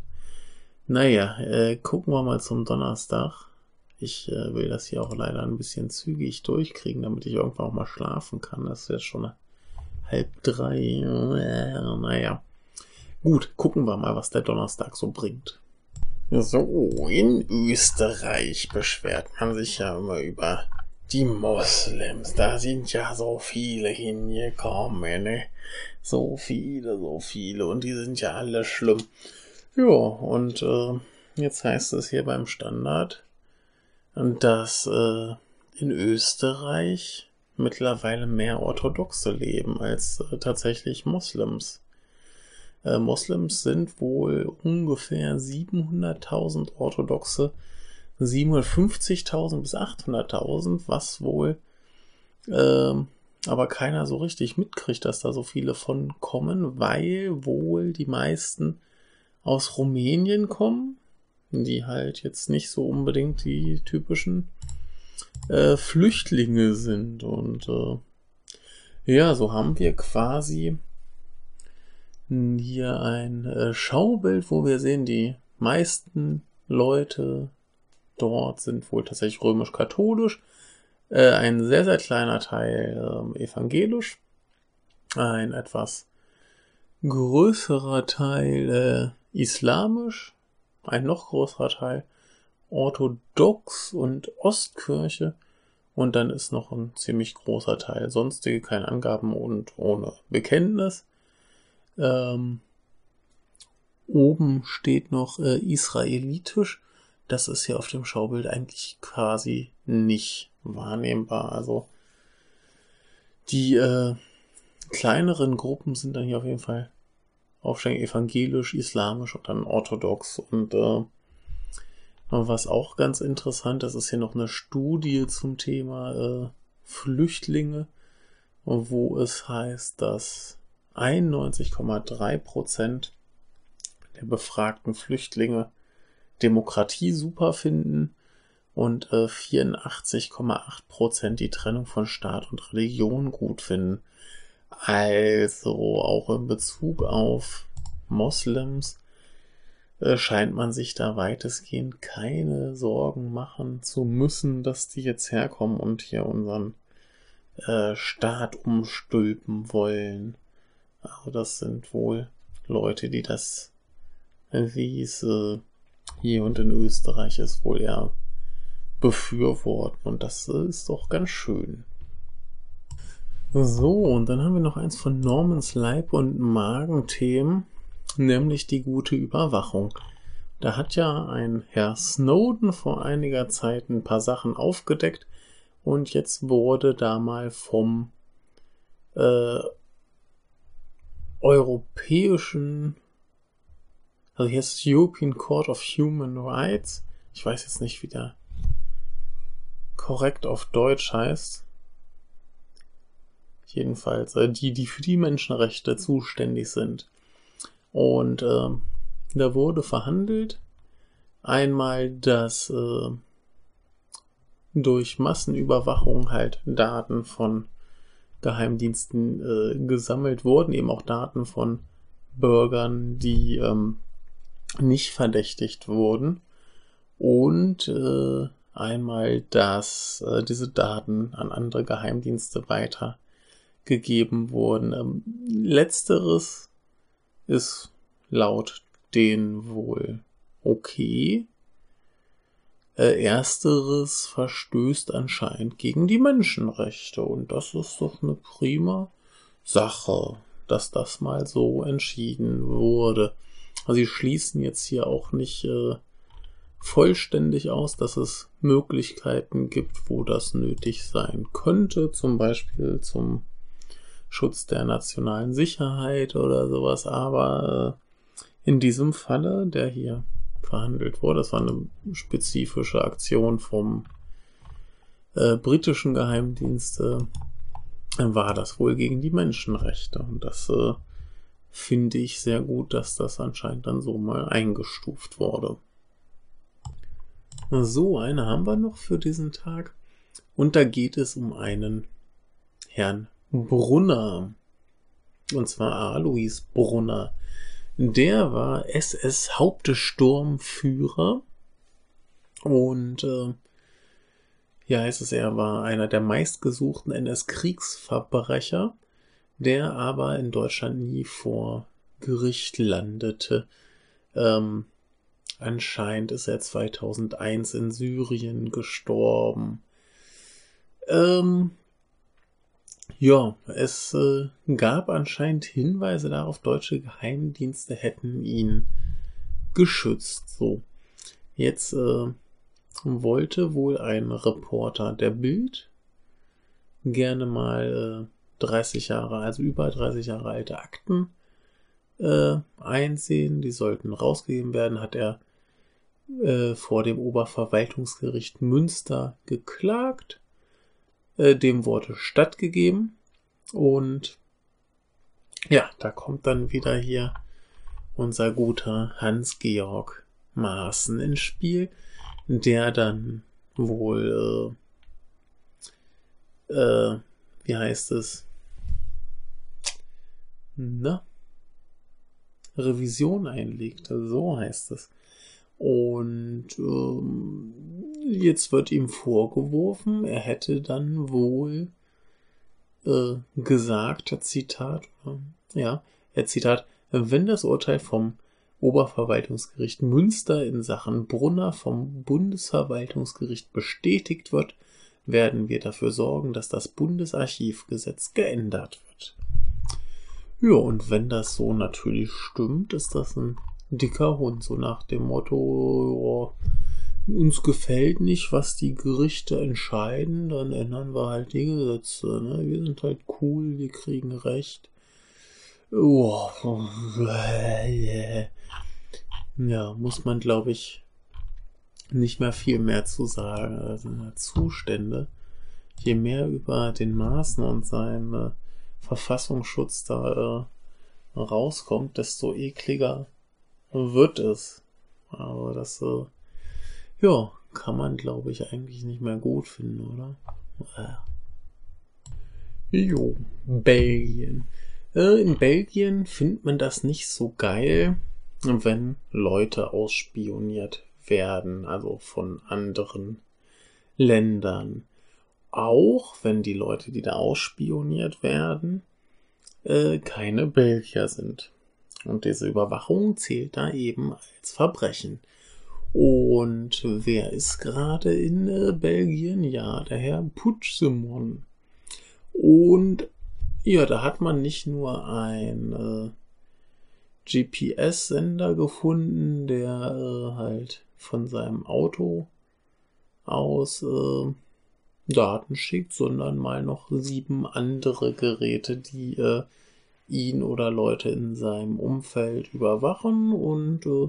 Naja, äh, gucken wir mal zum Donnerstag. Ich äh, will das hier auch leider ein bisschen zügig durchkriegen, damit ich irgendwann auch mal schlafen kann. Das ist jetzt schon halb drei. Äh, naja. Gut, gucken wir mal, was der Donnerstag so bringt. So, in Österreich beschwert man sich ja immer über die Moslems. Da sind ja so viele hingekommen, ne? So viele, so viele. Und die sind ja alle schlimm. Ja, und äh, jetzt heißt es hier beim Standard, dass äh, in Österreich mittlerweile mehr Orthodoxe leben als äh, tatsächlich Moslems. Äh, Moslems sind wohl ungefähr 700.000 Orthodoxe, 750.000 bis 800.000, was wohl äh, aber keiner so richtig mitkriegt, dass da so viele von kommen, weil wohl die meisten aus Rumänien kommen, die halt jetzt nicht so unbedingt die typischen äh, Flüchtlinge sind. Und äh, ja, so haben wir quasi hier ein äh, Schaubild, wo wir sehen, die meisten Leute dort sind wohl tatsächlich römisch-katholisch. Äh, ein sehr, sehr kleiner Teil äh, evangelisch. Ein etwas größerer Teil äh, islamisch. Ein noch größerer Teil orthodox und Ostkirche. Und dann ist noch ein ziemlich großer Teil sonstige, keine Angaben und ohne Bekenntnis. Ähm, oben steht noch äh, israelitisch. Das ist hier auf dem Schaubild eigentlich quasi nicht wahrnehmbar. Also die äh, kleineren Gruppen sind dann hier auf jeden Fall Aufstellung evangelisch, islamisch und dann orthodox. Und äh, was auch ganz interessant ist, ist hier noch eine Studie zum Thema äh, Flüchtlinge, wo es heißt, dass 91,3 Prozent der befragten Flüchtlinge Demokratie super finden und äh, 84,8 Prozent die Trennung von Staat und Religion gut finden. Also auch in Bezug auf Moslems scheint man sich da weitestgehend keine Sorgen machen zu müssen, dass die jetzt herkommen und hier unseren äh, Staat umstülpen wollen. Also das sind wohl Leute, die das, wie es äh, hier und in Österreich ist, wohl eher befürworten. Und das ist doch ganz schön. So, und dann haben wir noch eins von Normans Leib- und Magenthemen, nämlich die gute Überwachung. Da hat ja ein Herr Snowden vor einiger Zeit ein paar Sachen aufgedeckt und jetzt wurde da mal vom äh, europäischen, also hier ist European Court of Human Rights, ich weiß jetzt nicht, wie der korrekt auf Deutsch heißt. Jedenfalls äh, die, die für die Menschenrechte zuständig sind. Und äh, da wurde verhandelt einmal, dass äh, durch Massenüberwachung halt Daten von Geheimdiensten äh, gesammelt wurden, eben auch Daten von Bürgern, die ähm, nicht verdächtigt wurden. Und äh, einmal, dass äh, diese Daten an andere Geheimdienste weitergegeben wurden. Ähm, letzteres ist laut denen wohl okay. Äh, ersteres verstößt anscheinend gegen die Menschenrechte und das ist doch eine prima Sache, dass das mal so entschieden wurde. Also sie schließen jetzt hier auch nicht äh, vollständig aus, dass es Möglichkeiten gibt, wo das nötig sein könnte, zum Beispiel zum Schutz der nationalen Sicherheit oder sowas, aber äh, in diesem Falle, der hier verhandelt wurde, das war eine spezifische Aktion vom äh, britischen Geheimdienst, äh, war das wohl gegen die Menschenrechte und das äh, finde ich sehr gut, dass das anscheinend dann so mal eingestuft wurde. So, eine haben wir noch für diesen Tag. Und da geht es um einen Herrn Brunner. Und zwar Alois Brunner. Der war SS-Hauptsturmführer. Und äh, ja, heißt es, er war einer der meistgesuchten NS-Kriegsverbrecher, der aber in Deutschland nie vor Gericht landete. Ähm, Anscheinend ist er 2001 in Syrien gestorben. Ähm, ja, es äh, gab anscheinend Hinweise darauf, deutsche Geheimdienste hätten ihn geschützt. So, jetzt äh, wollte wohl ein Reporter der Bild gerne mal äh, 30 Jahre, also über 30 Jahre alte Akten äh, einsehen. Die sollten rausgegeben werden, hat er äh, vor dem Oberverwaltungsgericht Münster geklagt. Äh, dem wurde stattgegeben. Und ja, da kommt dann wieder hier unser guter Hans-Georg Maaßen ins Spiel, der dann wohl, äh, äh, wie heißt es? Na? Revision einlegt, so heißt es. Und ähm, jetzt wird ihm vorgeworfen, er hätte dann wohl äh, gesagt, Zitat, äh, ja, er Zitat, wenn das Urteil vom Oberverwaltungsgericht Münster in Sachen Brunner vom Bundesverwaltungsgericht bestätigt wird, werden wir dafür sorgen, dass das Bundesarchivgesetz geändert wird. Ja, und wenn das so natürlich stimmt, ist das ein dicker Hund, so nach dem Motto, uns gefällt nicht, was die Gerichte entscheiden, dann ändern wir halt die Gesetze. Ne? Wir sind halt cool, wir kriegen Recht. Oh, ja, muss man, glaube ich, nicht mehr viel mehr zu sagen. Also Zustände. Je mehr über den Maßen und seinen äh, Verfassungsschutz da äh, rauskommt, desto ekliger wird es. Aber das, äh, ja, kann man, glaube ich, eigentlich nicht mehr gut finden, oder? Äh. Jo, Belgien. Äh, in Belgien findet man das nicht so geil, wenn Leute ausspioniert werden, also von anderen Ländern. Auch wenn die Leute, die da ausspioniert werden, äh, keine Belgier sind. Und diese Überwachung zählt da eben als Verbrechen. Und wer ist gerade in äh, Belgien? Ja, der Herr Puigdemont. Und ja, da hat man nicht nur ein äh, GPS-Sender gefunden, der äh, halt von seinem Auto aus äh, Daten schickt, sondern mal noch sieben andere Geräte, die äh, ihn oder Leute in seinem Umfeld überwachen und äh,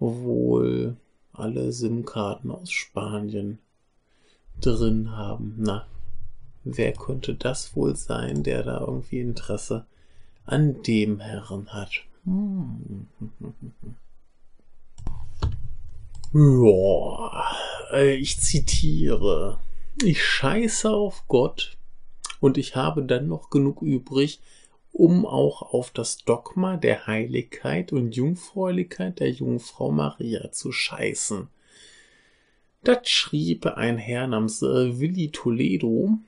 wohl alle SIM-Karten aus Spanien drin haben. Na, wer könnte das wohl sein, der da irgendwie Interesse an dem Herren hat? Hm. Ja, ich zitiere. Ich scheiße auf Gott und ich habe dann noch genug übrig, um auch auf das Dogma der Heiligkeit und Jungfräulichkeit der Jungfrau Maria zu scheißen. Das schrieb ein Herr namens äh, Willi Toledo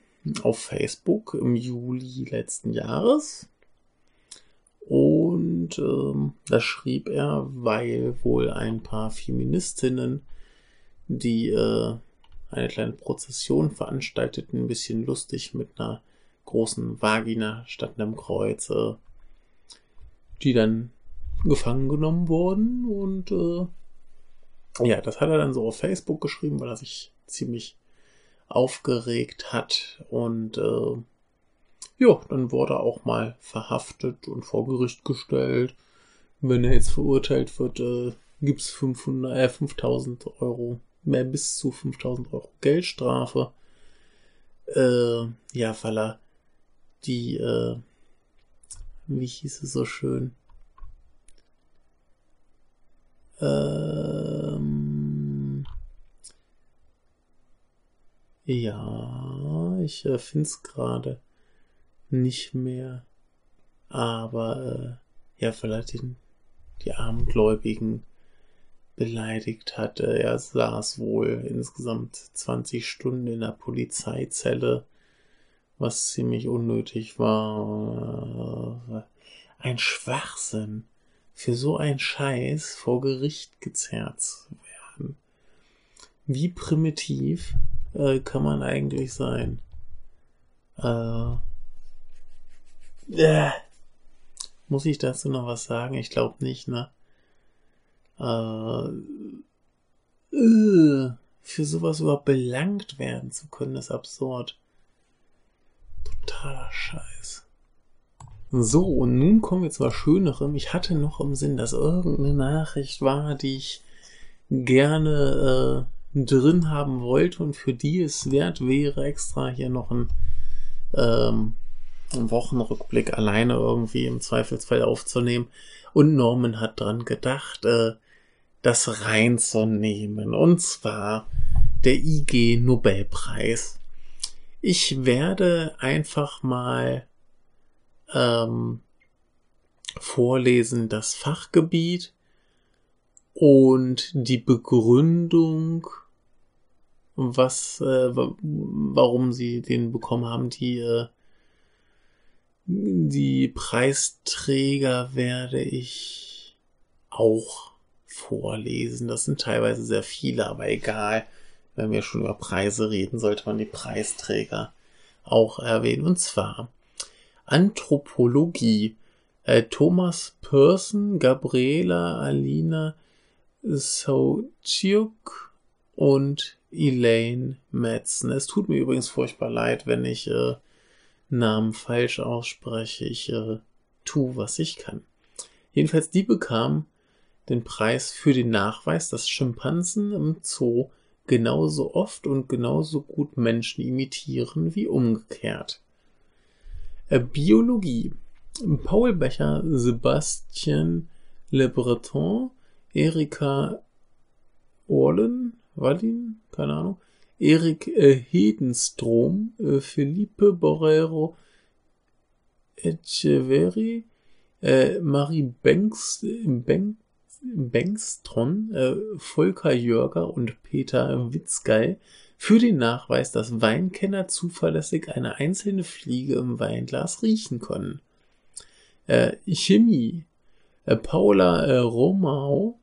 auf Facebook im Juli letzten Jahres. Und ähm, das schrieb er, weil wohl ein paar Feministinnen, die äh, eine kleine Prozession veranstalteten, ein bisschen lustig mit einer großen Vagina statt einem Kreuz, äh, die dann gefangen genommen wurden. Und äh, ja, das hat er dann so auf Facebook geschrieben, weil er sich ziemlich aufgeregt hat. Und äh, ja, dann wurde er auch mal verhaftet und vor Gericht gestellt. Wenn er jetzt verurteilt wird, äh, gibt es 500, äh, 5000 Euro, mehr bis zu 5000 Euro Geldstrafe. Äh, ja, weil er die, äh, wie hieß es so schön? Ähm, ja, ich äh, finde es gerade nicht mehr. Aber äh, ja, vielleicht den, die armen Gläubigen beleidigt hatte. Er saß wohl insgesamt 20 Stunden in der Polizeizelle, was ziemlich unnötig war. Ein Schwachsinn. Für so ein Scheiß vor Gericht gezerrt zu werden. Wie primitiv äh, kann man eigentlich sein? Äh, äh, muss ich dazu noch was sagen? Ich glaube nicht, ne? Äh, äh, für sowas überhaupt belangt werden zu können, ist absurd. Totaler Scheiß. So, und nun kommen wir zu was Schönerem. Ich hatte noch im Sinn, dass irgendeine Nachricht war, die ich gerne äh, drin haben wollte und für die es wert wäre, extra hier noch ein ähm, einen Wochenrückblick alleine irgendwie im Zweifelsfall aufzunehmen. Und Norman hat dran gedacht, äh, das reinzunehmen. Und zwar der IG Nobelpreis. Ich werde einfach mal ähm, vorlesen das Fachgebiet und die Begründung was, äh, warum sie den bekommen haben. Die, äh, die Preisträger werde ich auch vorlesen. Das sind teilweise sehr viele, aber egal. Wenn wir schon über Preise reden, sollte man die Preisträger auch erwähnen. Und zwar Anthropologie. Äh, Thomas Persson, Gabriela Alina Sauciuk und Elaine Madsen. Es tut mir übrigens furchtbar leid, wenn ich äh, Namen falsch ausspreche. Ich äh, tu, was ich kann. Jedenfalls, die bekam den Preis für den Nachweis, dass Schimpansen im Zoo genauso oft und genauso gut Menschen imitieren wie umgekehrt. Äh, Biologie. Paul Becher, Sebastian Le Breton, Erika Orlen, Wallin, keine Ahnung, Erik äh, Hedenstrom, äh, Felipe Borrero Echeverri, äh, Marie Banks, Bank, Bengstron, äh, Volker Jörger und Peter Witzgei für den Nachweis, dass Weinkenner zuverlässig eine einzelne Fliege im Weinglas riechen können. Äh, Chemie. Äh, Paula äh, Romau,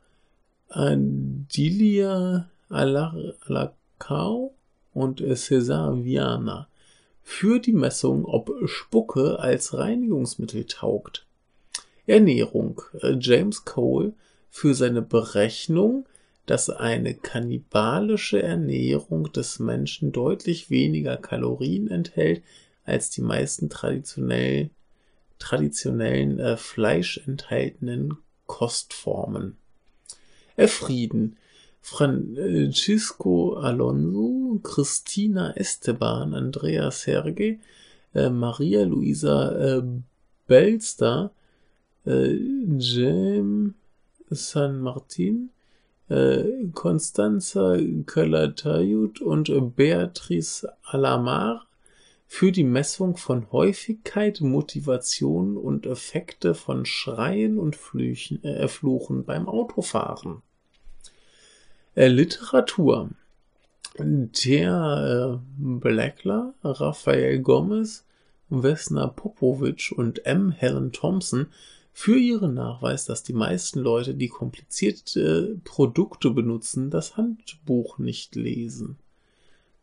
Dilia Alacao und äh, Cesar Viana für die Messung, ob Spucke als Reinigungsmittel taugt. Ernährung. Äh, James Cole für seine Berechnung, dass eine kannibalische Ernährung des Menschen deutlich weniger Kalorien enthält als die meisten traditionell, traditionellen äh, fleischenthaltenen Kostformen. Äh, Frieden. Francisco Alonso, Christina Esteban, Andrea Serge, äh, Maria Luisa äh, Belster, äh, Jem San Martin, äh, Constanza Calatayud und Beatrice Alamar für die Messung von Häufigkeit, Motivation und Effekte von Schreien und Flüchen, äh, Fluchen beim Autofahren. Äh, Literatur. Der äh, Blackler, Raphael Gomez, Vesna Popovic und M. Helen Thompson für ihren Nachweis, dass die meisten Leute, die komplizierte Produkte benutzen, das Handbuch nicht lesen.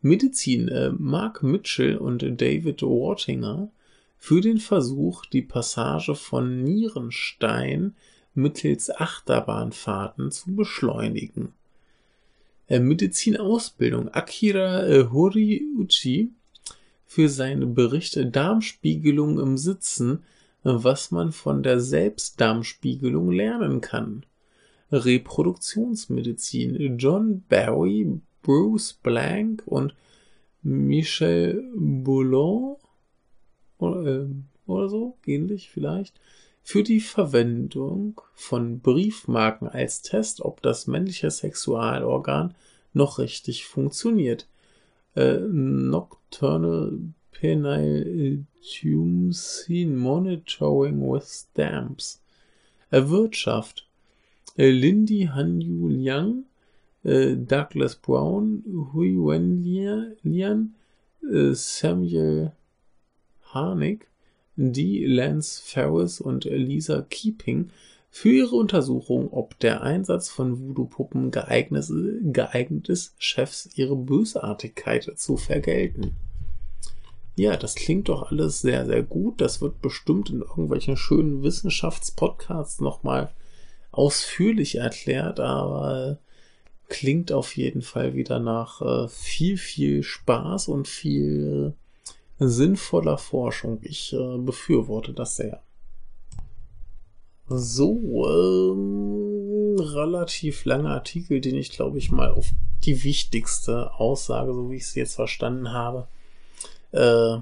Medizin äh, Mark Mitchell und David Wortinger für den Versuch, die Passage von Nierenstein mittels Achterbahnfahrten zu beschleunigen. Äh, Medizinausbildung Akira äh, Horiuchi für seine Berichte Darmspiegelung im Sitzen was man von der Selbstdarmspiegelung lernen kann. Reproduktionsmedizin John Barry, Bruce Blank und Michel Boulon oder, äh, oder so, ähnlich vielleicht, für die Verwendung von Briefmarken als Test, ob das männliche Sexualorgan noch richtig funktioniert. Äh, Nocturnal Penile Tumsin Monitoring with Stamps. Wirtschaft. Lindy Hanyu Liang, Douglas Brown, Hui Wenlian, Samuel Harnick, die Lance Ferris und Lisa Keeping für ihre Untersuchung, ob der Einsatz von Voodoo-Puppen geeignet ist, Chefs ihre Bösartigkeit zu vergelten. Ja, das klingt doch alles sehr, sehr gut. Das wird bestimmt in irgendwelchen schönen Wissenschaftspodcasts nochmal ausführlich erklärt, aber klingt auf jeden Fall wieder nach äh, viel, viel Spaß und viel sinnvoller Forschung. Ich äh, befürworte das sehr. So, ähm, relativ langer Artikel, den ich glaube ich mal auf die wichtigste Aussage, so wie ich sie jetzt verstanden habe, äh,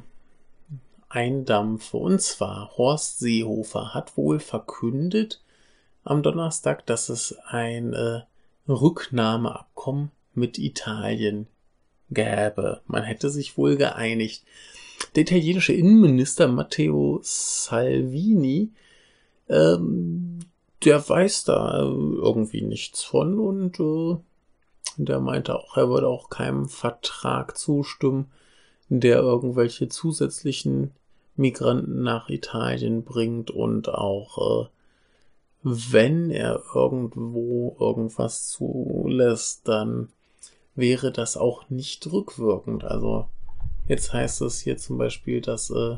eindampfe. Und zwar, Horst Seehofer hat wohl verkündet am Donnerstag, dass es ein äh, Rücknahmeabkommen mit Italien gäbe. Man hätte sich wohl geeinigt. Der italienische Innenminister Matteo Salvini, ähm, der weiß da irgendwie nichts von und äh, Der meinte auch, er würde auch keinem Vertrag zustimmen, der irgendwelche zusätzlichen Migranten nach Italien bringt und auch äh, wenn er irgendwo irgendwas zulässt, dann wäre das auch nicht rückwirkend. Also jetzt heißt es hier zum Beispiel, dass äh,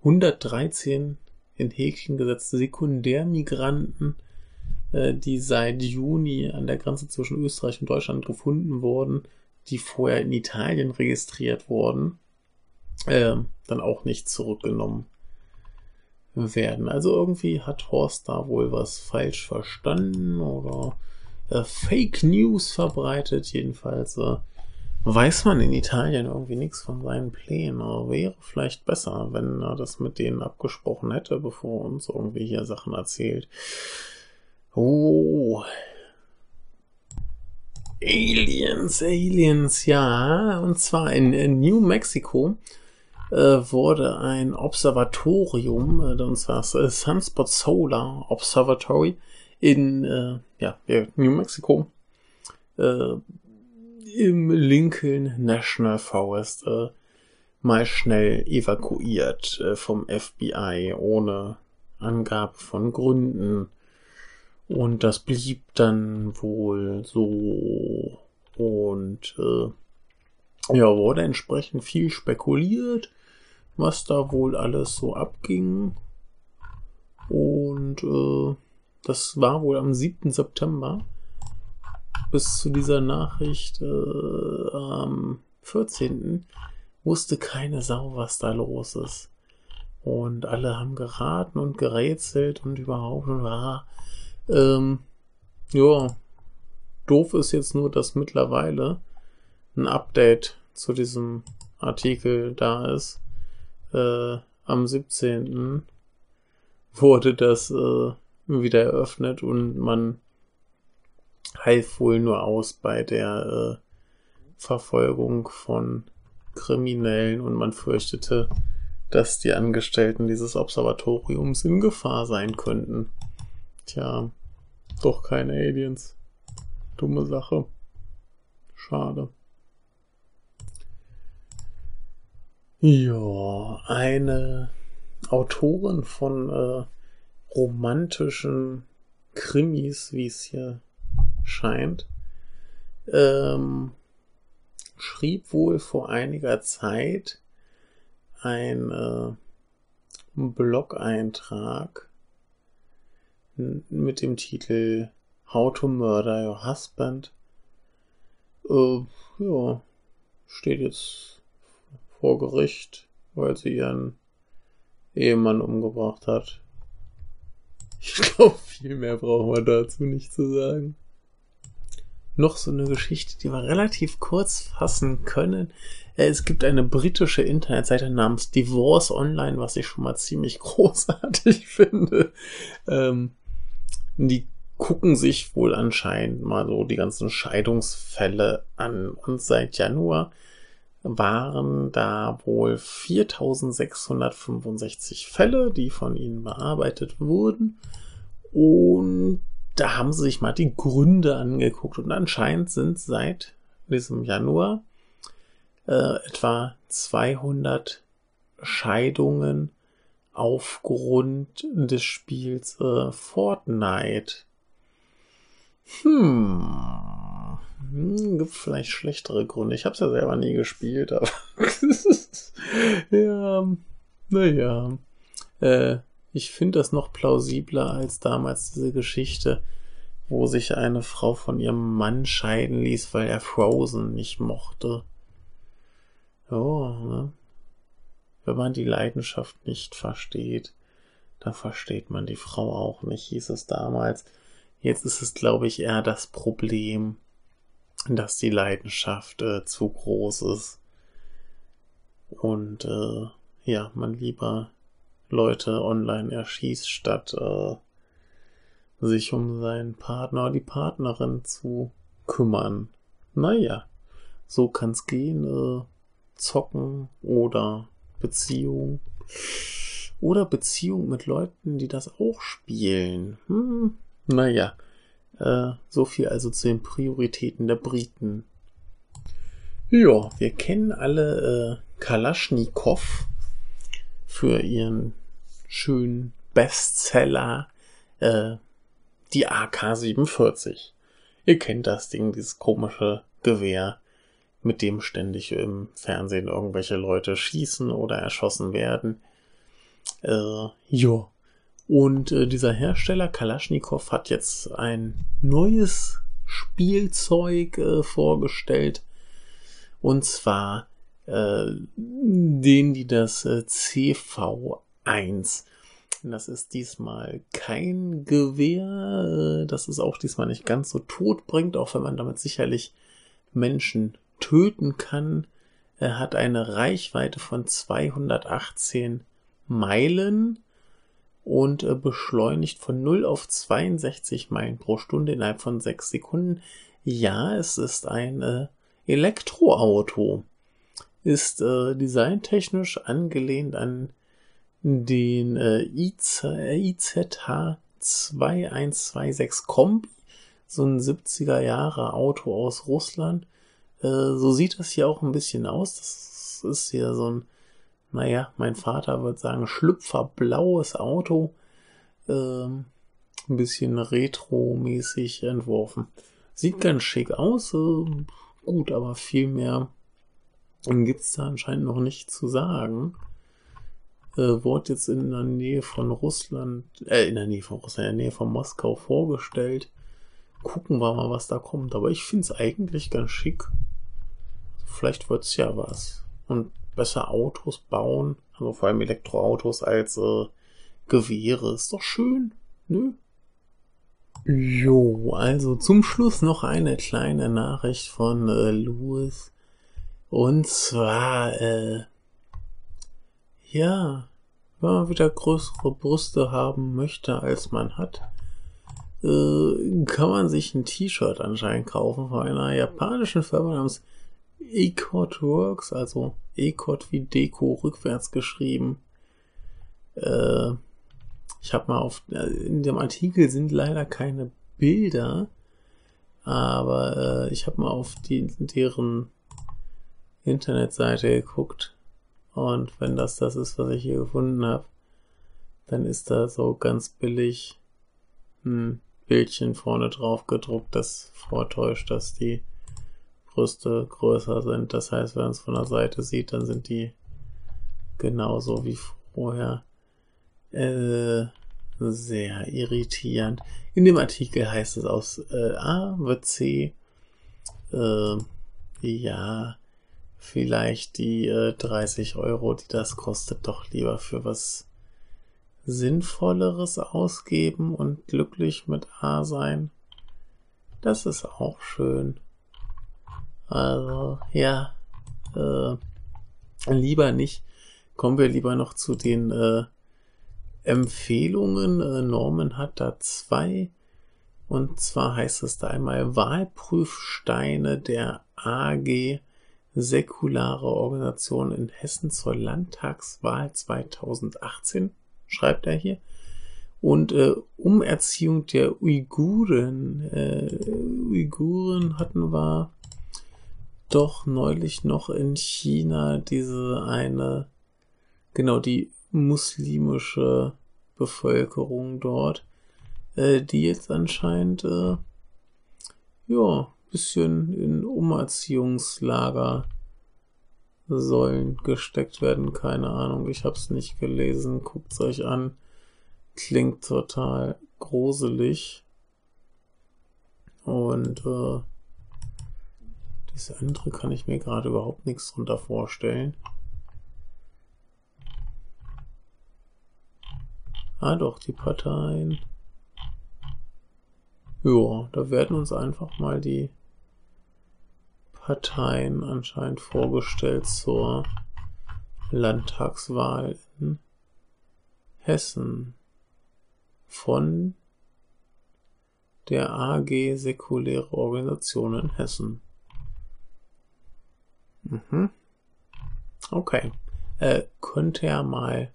113 in Häkchen gesetzte Sekundärmigranten, äh, die seit Juni an der Grenze zwischen Österreich und Deutschland gefunden wurden, die vorher in Italien registriert wurden, äh, dann auch nicht zurückgenommen werden. Also irgendwie hat Horst da wohl was falsch verstanden oder äh, Fake News verbreitet. Jedenfalls äh, weiß man in Italien irgendwie nichts von seinen Plänen. Wäre vielleicht besser, wenn er das mit denen abgesprochen hätte, bevor er uns irgendwie hier Sachen erzählt. Oh. Aliens, Aliens, ja. Und zwar in, in New Mexico äh, wurde ein Observatorium, äh, und zwar das äh, Sunspot Solar Observatory in äh, ja, New Mexico äh, im Lincoln National Forest äh, mal schnell evakuiert äh, vom FBI ohne Angabe von Gründen. Und das blieb dann wohl so. Und äh, ja, wurde entsprechend viel spekuliert was da wohl alles so abging. Und äh, das war wohl am 7. September. Bis zu dieser Nachricht äh, am 14. wusste keine Sau, was da los ist. Und alle haben geraten und gerätselt und überhaupt und war. Ähm, ja, doof ist jetzt nur, dass mittlerweile ein Update zu diesem Artikel da ist äh, am 17. wurde das äh, wieder eröffnet und man half wohl nur aus bei der äh, Verfolgung von Kriminellen und man fürchtete, dass die Angestellten dieses Observatoriums in Gefahr sein könnten. Tja, doch keine Aliens. Dumme Sache. Schade. Ja, eine Autorin von äh, romantischen Krimis, wie es hier scheint, ähm, schrieb wohl vor einiger Zeit ein äh, Blog-Eintrag mit dem Titel How to Murder Your Husband. Äh, ja, steht jetzt vor Gericht, weil sie ihren Ehemann umgebracht hat. Ich glaube, viel mehr brauchen wir dazu nicht zu sagen. Noch so eine Geschichte, die wir relativ kurz fassen können. Äh, es gibt eine britische Internetseite namens Divorce Online, was ich schon mal ziemlich großartig finde. Ähm, die gucken sich wohl anscheinend mal so die ganzen Scheidungsfälle an. Und seit Januar waren da wohl 4665 Fälle, die von ihnen bearbeitet wurden. Und da haben sie sich mal die Gründe angeguckt. Und anscheinend sind seit diesem Januar äh, etwa 200 Scheidungen aufgrund des Spiels äh, Fortnite. Hm. Hm, gibt vielleicht schlechtere Gründe. Ich habe es ja selber nie gespielt, aber ja, naja. Äh, ich finde das noch plausibler als damals diese Geschichte, wo sich eine Frau von ihrem Mann scheiden ließ, weil er Frozen nicht mochte. Oh, ne? Wenn man die Leidenschaft nicht versteht, dann versteht man die Frau auch nicht, hieß es damals. Jetzt ist es, glaube ich, eher das Problem, dass die Leidenschaft äh, zu groß ist und äh, ja, man lieber Leute online erschießt, statt äh, sich um seinen Partner oder die Partnerin zu kümmern. Naja, so kann's gehen. Äh, zocken oder Beziehung. Oder Beziehung mit Leuten, die das auch spielen. Hm, naja, Äh, so viel also zu den Prioritäten der Briten. Ja, wir kennen alle äh, Kalaschnikow für ihren schönen Bestseller, äh, die AK-47. Ihr kennt das Ding, dieses komische Gewehr, mit dem ständig im Fernsehen irgendwelche Leute schießen oder erschossen werden. Äh, ja. Und äh, dieser Hersteller Kalaschnikow hat jetzt ein neues Spielzeug äh, vorgestellt. Und zwar äh, den, die das äh, CV1. Das ist diesmal kein Gewehr, äh, das ist auch diesmal nicht ganz so tot bringt, auch wenn man damit sicherlich Menschen töten kann. Er hat eine Reichweite von 218 Meilen und äh, beschleunigt von 0 auf 62 Meilen pro Stunde innerhalb von 6 Sekunden. Ja, es ist ein äh, Elektroauto. Ist äh, designtechnisch angelehnt an den äh, IZ, IZH 2126 Kombi, so ein 70er Jahre Auto aus Russland. Äh, so sieht das hier auch ein bisschen aus. Das ist hier so ein naja, mein Vater würde sagen, schlüpferblaues Auto. Ähm, ein bisschen retro-mäßig entworfen. Sieht ganz schick aus. Äh, gut, aber viel mehr gibt's da anscheinend noch nicht zu sagen. Äh, wurde jetzt in der Nähe von Russland, äh, in der Nähe von Russland, in der Nähe von Moskau vorgestellt. Gucken wir mal, was da kommt. Aber ich find's eigentlich ganz schick. Vielleicht wird's ja was. Und besser Autos bauen, also vor allem Elektroautos als äh, Gewehre. Ist doch schön, ne? Jo, also zum Schluss noch eine kleine Nachricht von äh, Louis. Und zwar, äh, ja, wenn man wieder größere Brüste haben möchte, als man hat, äh, kann man sich ein T-Shirt anscheinend kaufen von einer japanischen Firma namens Ecot Works, also Ecot wie Deko rückwärts geschrieben. Äh, ich habe mal auf, äh, in dem Artikel sind leider keine Bilder, aber äh, ich habe mal auf die, deren Internetseite geguckt und wenn das das ist, was ich hier gefunden habe, dann ist da so ganz billig ein Bildchen vorne drauf gedruckt, das vortäuscht, dass die Brüste größer sind. Das heißt, wenn man es von der Seite sieht, dann sind die genauso wie vorher. Äh, sehr irritierend. In dem Artikel heißt es aus äh, A wird C. Äh, ja, vielleicht die äh, 30 Euro, die das kostet, doch lieber für was Sinnvolleres ausgeben und glücklich mit A sein. Das ist auch schön. Also, ja, äh, lieber nicht. Kommen wir lieber noch zu den äh, Empfehlungen. Äh, Norman hat da zwei. Und zwar heißt es da einmal Wahlprüfsteine der AG Säkulare Organisation in Hessen zur Landtagswahl 2018, schreibt er hier. Und äh, Umerziehung der Uiguren. Äh, Uiguren hatten wir doch neulich noch in China diese eine, genau, die muslimische Bevölkerung dort, äh, die jetzt anscheinend, äh, ja, bisschen in Umerziehungslager sollen gesteckt werden. Keine Ahnung, ich hab's nicht gelesen. Guckt's euch an. Klingt total gruselig. Und äh, das andere kann ich mir gerade überhaupt nichts drunter vorstellen. Ah doch, die Parteien. Ja, da werden uns einfach mal die Parteien anscheinend vorgestellt zur Landtagswahl in Hessen von der AG Säkuläre Organisation in Hessen. Mhm. Okay. Äh, könnte ja mal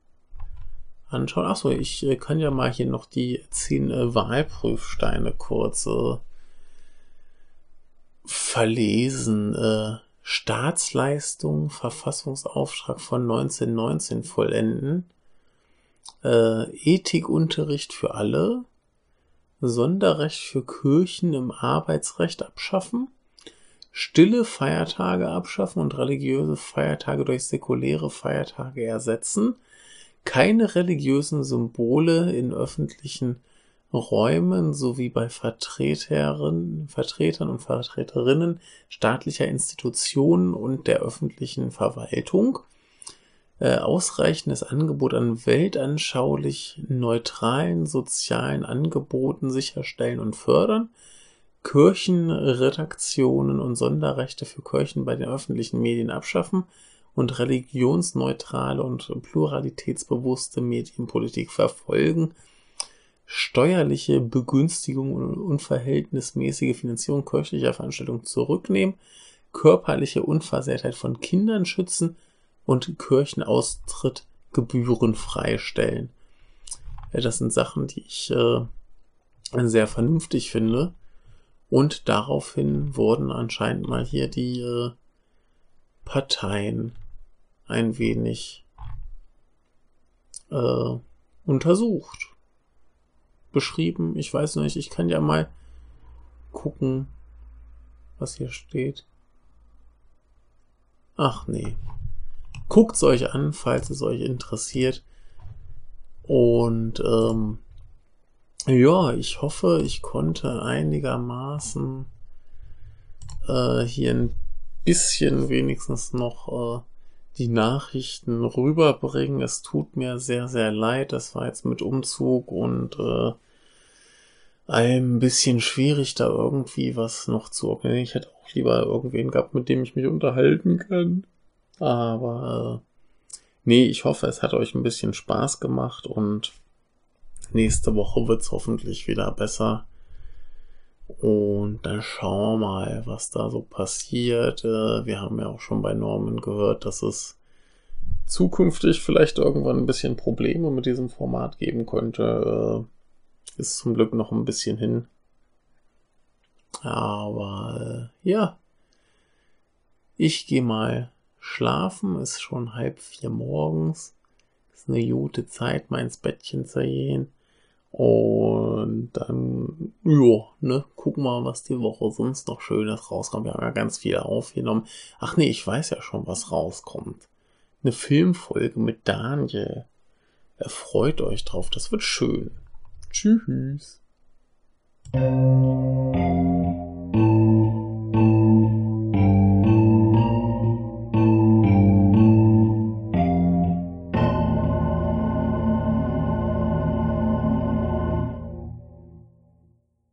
anschauen. Achso, ich äh, kann ja mal hier noch die zehn äh, Wahlprüfsteine kurz äh, verlesen. Äh, Staatsleistung, Verfassungsauftrag von 1919 vollenden. Äh, Ethikunterricht für alle. Sonderrecht für Kirchen im Arbeitsrecht abschaffen. Stille Feiertage abschaffen und religiöse Feiertage durch säkuläre Feiertage ersetzen keine religiösen Symbole in öffentlichen Räumen sowie bei Vertretern, Vertretern und Vertreterinnen staatlicher Institutionen und der öffentlichen Verwaltung. Äh, ausreichendes Angebot an weltanschaulich neutralen sozialen Angeboten sicherstellen und fördern. Kirchenredaktionen und Sonderrechte für Kirchen bei den öffentlichen Medien abschaffen und religionsneutrale und pluralitätsbewusste Medienpolitik verfolgen, steuerliche Begünstigung und unverhältnismäßige Finanzierung kirchlicher Veranstaltungen zurücknehmen, körperliche Unversehrtheit von Kindern schützen und Kirchenaustritt gebührenfrei stellen. Das sind Sachen, die ich äh, sehr vernünftig finde. Und daraufhin wurden anscheinend mal hier die äh, Parteien ein wenig äh, untersucht. Beschrieben. Ich weiß nicht, ich kann ja mal gucken, was hier steht. Ach nee. Guckt's euch an, falls es euch interessiert. Und ähm, ja, ich hoffe, ich konnte einigermaßen äh, hier ein bisschen wenigstens noch äh, die Nachrichten rüberbringen. Es tut mir sehr, sehr leid. Das war jetzt mit Umzug und äh, ein bisschen schwierig, da irgendwie was noch zu organisieren. Ich hätte auch lieber irgendwen gehabt, mit dem ich mich unterhalten kann. Aber äh, nee, ich hoffe, es hat euch ein bisschen Spaß gemacht und nächste Woche wird's hoffentlich wieder besser. Und dann schauen wir mal, was da so passiert. Äh, wir haben ja auch schon bei Norman gehört, dass es zukünftig vielleicht irgendwann ein bisschen Probleme mit diesem Format geben könnte. Äh, ist zum Glück noch ein bisschen hin. Aber äh, ja, ich gehe mal schlafen. Ist schon halb vier morgens. Ist eine gute Zeit, mal ins Bettchen zu gehen. Und dann, ja, ne, gucken wir mal, was die Woche sonst noch Schönes rauskommt. Wir haben ja ganz viel aufgenommen. Ach nee, ich weiß ja schon, was rauskommt. Eine Filmfolge mit Daniel. Erfreut euch drauf, das wird schön. Tschüss.